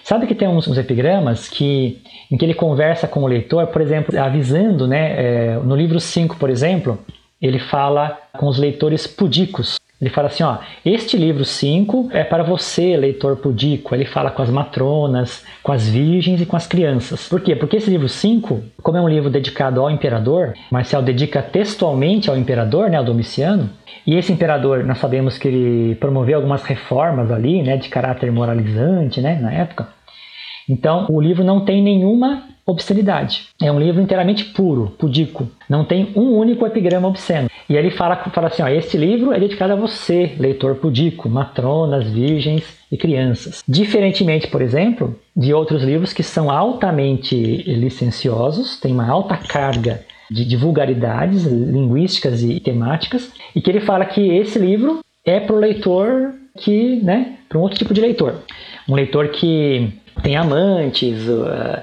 B: Sabe que tem uns, uns epigramas que, em que ele conversa com o leitor, por exemplo, avisando, né, é, no livro 5, por exemplo, ele fala com os leitores pudicos, ele fala assim, ó, este livro 5 é para você, leitor pudico. Ele fala com as matronas, com as virgens e com as crianças. Por quê? Porque esse livro 5, como é um livro dedicado ao imperador, Marcial dedica textualmente ao imperador, né, ao Domiciano, e esse imperador, nós sabemos que ele promoveu algumas reformas ali, né, de caráter moralizante, né, na época. Então, o livro não tem nenhuma obscenidade. É um livro inteiramente puro, pudico. Não tem um único epigrama obsceno. E ele fala, fala assim: ó, este livro é dedicado a você, leitor pudico, matronas, virgens e crianças. Diferentemente, por exemplo, de outros livros que são altamente licenciosos, têm uma alta carga de, de vulgaridades linguísticas e temáticas, e que ele fala que esse livro é para o leitor que, né, para um outro tipo de leitor. Um leitor que tem amantes,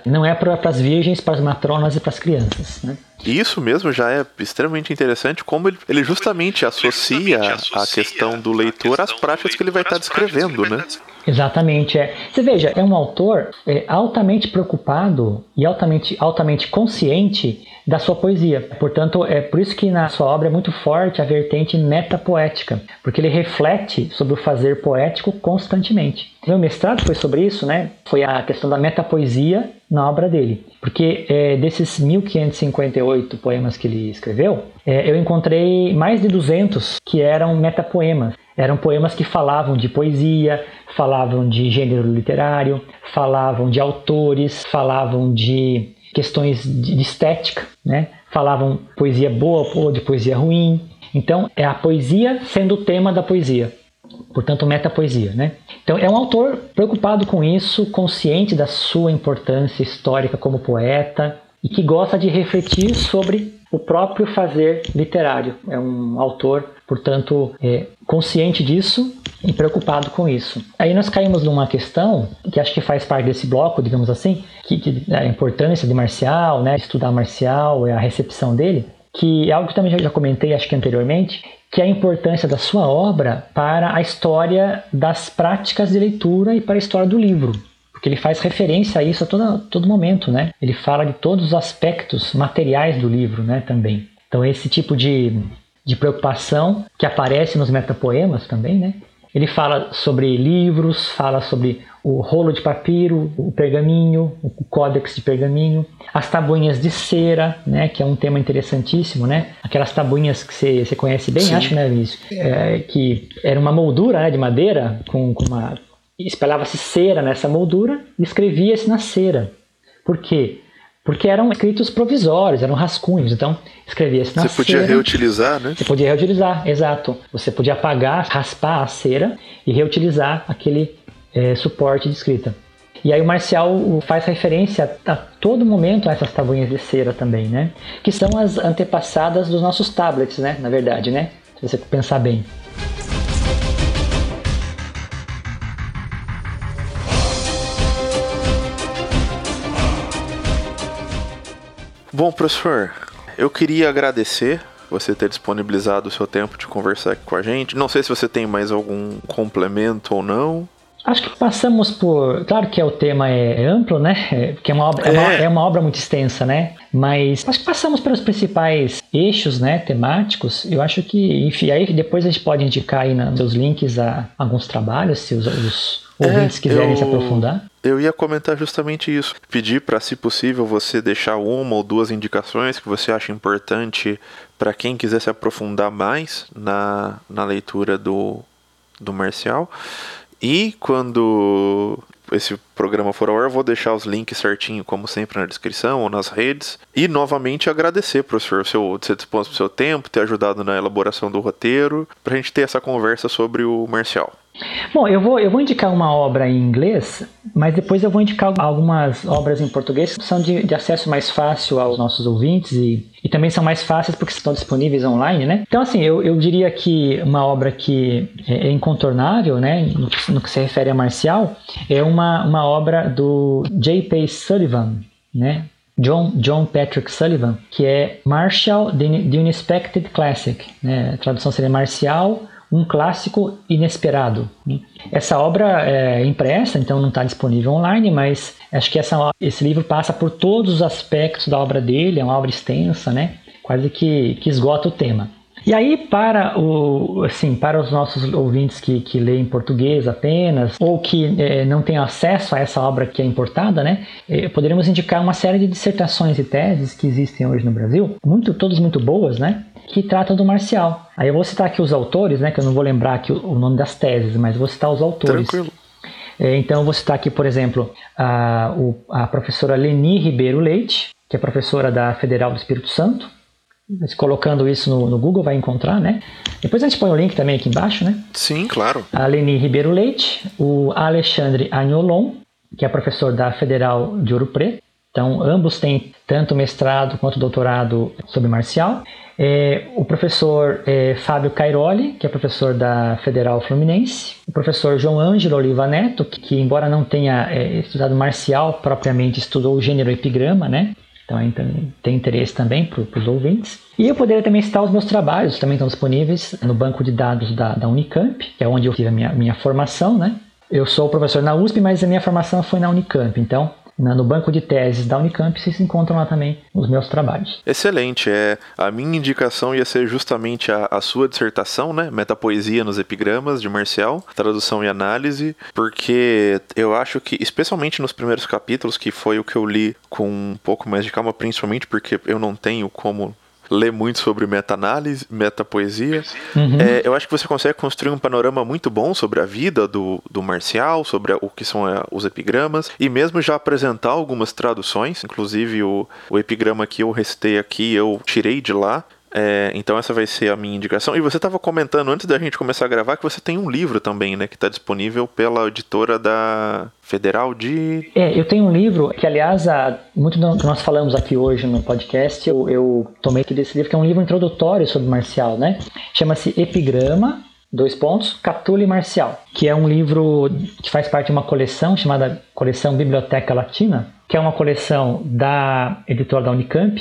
B: não é para as virgens, para as matronas e para as crianças. Né?
A: Isso mesmo já é extremamente interessante, como ele, ele justamente associa a questão do leitor às práticas que ele vai estar descrevendo, né?
B: Exatamente. É. Você veja, é um autor é, altamente preocupado e altamente, altamente consciente da sua poesia. Portanto, é por isso que na sua obra é muito forte a vertente metapoética, porque ele reflete sobre o fazer poético constantemente. Meu mestrado foi sobre isso, né? Foi a questão da metapoesia na obra dele. Porque é, desses 1558 poemas que ele escreveu, é, eu encontrei mais de 200 que eram metapoemas. Eram poemas que falavam de poesia, falavam de gênero literário, falavam de autores, falavam de questões de estética, né? falavam poesia boa ou de poesia ruim. Então, é a poesia sendo o tema da poesia. Portanto, metapoesia, né? Então, é um autor preocupado com isso, consciente da sua importância histórica como poeta e que gosta de refletir sobre o próprio fazer literário. É um autor, portanto, é, consciente disso e preocupado com isso. Aí nós caímos numa questão que acho que faz parte desse bloco, digamos assim, que, que a importância de Marcial, né, estudar Marcial, a recepção dele, que é algo que também já, já comentei, acho que anteriormente, que é a importância da sua obra para a história das práticas de leitura e para a história do livro porque ele faz referência a isso a todo, todo momento, né? Ele fala de todos os aspectos materiais do livro, né, também. Então esse tipo de, de preocupação que aparece nos metapoemas também, né? Ele fala sobre livros, fala sobre o rolo de papiro, o pergaminho, o códex de pergaminho, as tabuinhas de cera, né, que é um tema interessantíssimo, né? Aquelas tabuinhas que você, conhece bem, Sim. acho, né, Vinícius? É, que era uma moldura né, de madeira com, com uma espalhava-se cera nessa moldura e escrevia-se na cera. Por quê? Porque eram escritos provisórios, eram rascunhos. Então, escrevia-se na
A: cera. Você podia reutilizar, né?
B: Você podia reutilizar, exato. Você podia apagar, raspar a cera e reutilizar aquele é, suporte de escrita. E aí o Marcial faz referência a todo momento a essas tabuinhas de cera também, né? Que são as antepassadas dos nossos tablets, né? Na verdade, né? Se você pensar bem.
A: Bom, professor, eu queria agradecer você ter disponibilizado o seu tempo de conversar aqui com a gente. Não sei se você tem mais algum complemento ou não.
B: Acho que passamos por. Claro que o tema é amplo, né? É, porque é uma obra, é. É, uma, é uma obra muito extensa, né? Mas acho que passamos pelos principais eixos, né? Temáticos. Eu acho que, enfim, aí depois a gente pode indicar aí nos links a alguns trabalhos, se os, os ouvintes é, quiserem eu... se aprofundar.
A: Eu ia comentar justamente isso. Pedir para, se possível, você deixar uma ou duas indicações que você acha importante para quem quiser se aprofundar mais na, na leitura do, do Marcial. E quando esse programa for ao ar, eu vou deixar os links certinho, como sempre, na descrição ou nas redes. E novamente agradecer, professor, seu, ser disposto o seu tempo, ter ajudado na elaboração do roteiro, para a gente ter essa conversa sobre o Marcial.
B: Bom, eu vou, eu vou indicar uma obra em inglês, mas depois eu vou indicar algumas obras em português que são de, de acesso mais fácil aos nossos ouvintes e, e também são mais fáceis porque estão disponíveis online, né? Então, assim, eu, eu diria que uma obra que é, é incontornável, né, no, no, que se refere a marcial, é uma, uma obra do J.P. Sullivan, né? John, John Patrick Sullivan, que é Martial, The, The Unexpected Classic, né? A tradução seria Marcial, um clássico inesperado. Essa obra é impressa, então não está disponível online, mas acho que essa, esse livro passa por todos os aspectos da obra dele, é uma obra extensa, né? quase que, que esgota o tema. E aí, para, o, assim, para os nossos ouvintes que, que leem português apenas, ou que é, não têm acesso a essa obra que é importada, né, é, poderíamos indicar uma série de dissertações e teses que existem hoje no Brasil, muito, todas muito boas, né, que tratam do marcial. Aí eu vou citar aqui os autores, né, que eu não vou lembrar aqui o nome das teses, mas vou citar os autores.
A: Tranquilo.
B: É, então, vou citar aqui, por exemplo, a, a professora Leni Ribeiro Leite, que é professora da Federal do Espírito Santo. Mas colocando isso no, no, Google vai encontrar, né? Depois a gente põe o link também aqui embaixo, né?
A: Sim, claro.
B: A Leni Ribeiro Leite, o Alexandre Agnolon, que é professor da Federal de Ouro Preto. Então, ambos têm tanto mestrado quanto doutorado sobre marcial. É, o professor é, Fábio Cairoli, que é professor da Federal Fluminense. O professor João Ângelo Oliva Neto, que, que embora não tenha é, estudado marcial propriamente, estudou o gênero epigrama, né? Então, tem interesse também para os ouvintes. E eu poderia também citar os meus trabalhos, também estão disponíveis no banco de dados da, da Unicamp, que é onde eu tive a minha, minha formação, né? Eu sou professor na USP, mas a minha formação foi na Unicamp. Então, no banco de teses da Unicamp, vocês encontram lá também os meus trabalhos.
A: Excelente. É, a minha indicação ia ser justamente a, a sua dissertação, né? Metapoesia nos epigramas de Marcial, tradução e análise, porque eu acho que, especialmente nos primeiros capítulos, que foi o que eu li com um pouco mais de calma, principalmente porque eu não tenho como lê muito sobre meta-análise, meta-poesia. Uhum. É, eu acho que você consegue construir um panorama muito bom sobre a vida do, do Marcial, sobre o que são é, os epigramas, e mesmo já apresentar algumas traduções, inclusive o, o epigrama que eu recitei aqui, eu tirei de lá, é, então essa vai ser a minha indicação. E você estava comentando antes da gente começar a gravar que você tem um livro também, né? Que está disponível pela editora da Federal de.
B: É, eu tenho um livro que, aliás, muito do que nós falamos aqui hoje no podcast, eu, eu tomei aqui desse livro, que é um livro introdutório sobre Marcial, né? Chama-se Epigrama, dois pontos, Catule Marcial, que é um livro que faz parte de uma coleção chamada Coleção Biblioteca Latina, que é uma coleção da editora da Unicamp,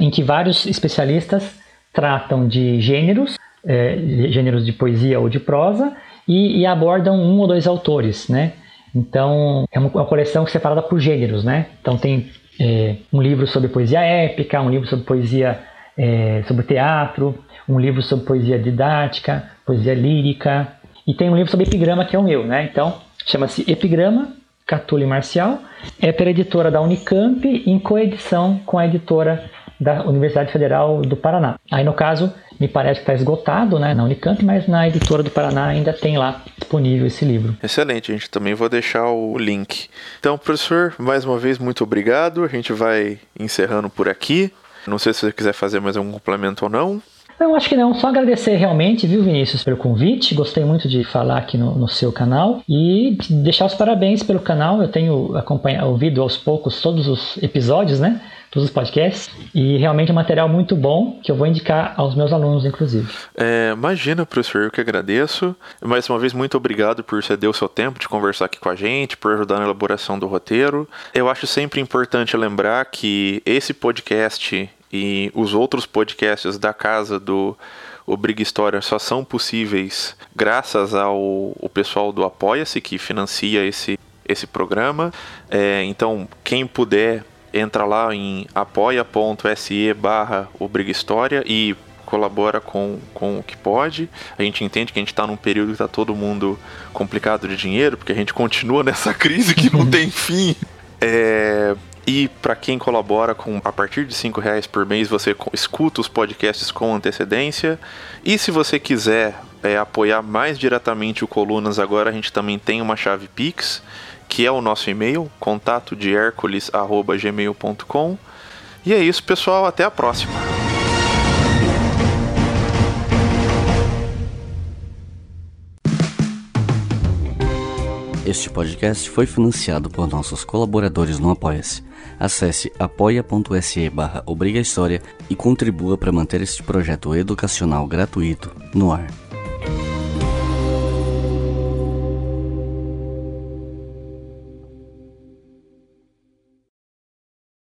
B: em que vários especialistas tratam de gêneros, é, gêneros de poesia ou de prosa, e, e, abordam um ou dois autores, né? Então, é uma, coleção separada por gêneros, né? Então, tem é, um livro sobre poesia épica, um livro sobre poesia é, sobre teatro, um livro sobre poesia didática, poesia lírica, e tem um livro sobre epigrama que é o meu, né? Então, chama-se Epigrama, Catule Marcial, é pela editora da Unicamp, em coedição com a editora da Universidade Federal do Paraná. Aí, no caso, me parece que está esgotado né, na Unicamp, mas na editora do Paraná ainda tem lá disponível esse livro.
A: Excelente, gente. Também vou deixar o link. Então, professor, mais uma vez, muito obrigado. A gente vai encerrando por aqui. Não sei se você quiser fazer mais algum complemento ou não.
B: Não, acho que não. Só agradecer realmente, viu, Vinícius, pelo convite. Gostei muito de falar aqui no, no seu canal e deixar os parabéns pelo canal. Eu tenho acompanhado, ouvido aos poucos todos os episódios, né? Todos os podcasts. E realmente é um material muito bom que eu vou indicar aos meus alunos, inclusive.
A: É, imagina, professor, eu que agradeço. Mais uma vez, muito obrigado por ceder o seu tempo de conversar aqui com a gente, por ajudar na elaboração do roteiro. Eu acho sempre importante lembrar que esse podcast e os outros podcasts da casa do Briga História só são possíveis graças ao pessoal do Apoia-se que financia esse, esse programa. É, então, quem puder entra lá em apoia.se barra História e colabora com, com o que pode. A gente entende que a gente está num período que está todo mundo complicado de dinheiro, porque a gente continua nessa crise que não tem fim. É, e para quem colabora com a partir de cinco reais por mês, você escuta os podcasts com antecedência. E se você quiser é, apoiar mais diretamente o Colunas agora, a gente também tem uma chave Pix que é o nosso e-mail, contato de hercules@gmail.com. E é isso, pessoal, até a próxima.
C: Este podcast foi financiado por nossos colaboradores no Apoia-se. Acesse apoia.se barra e contribua para manter este projeto educacional gratuito no ar.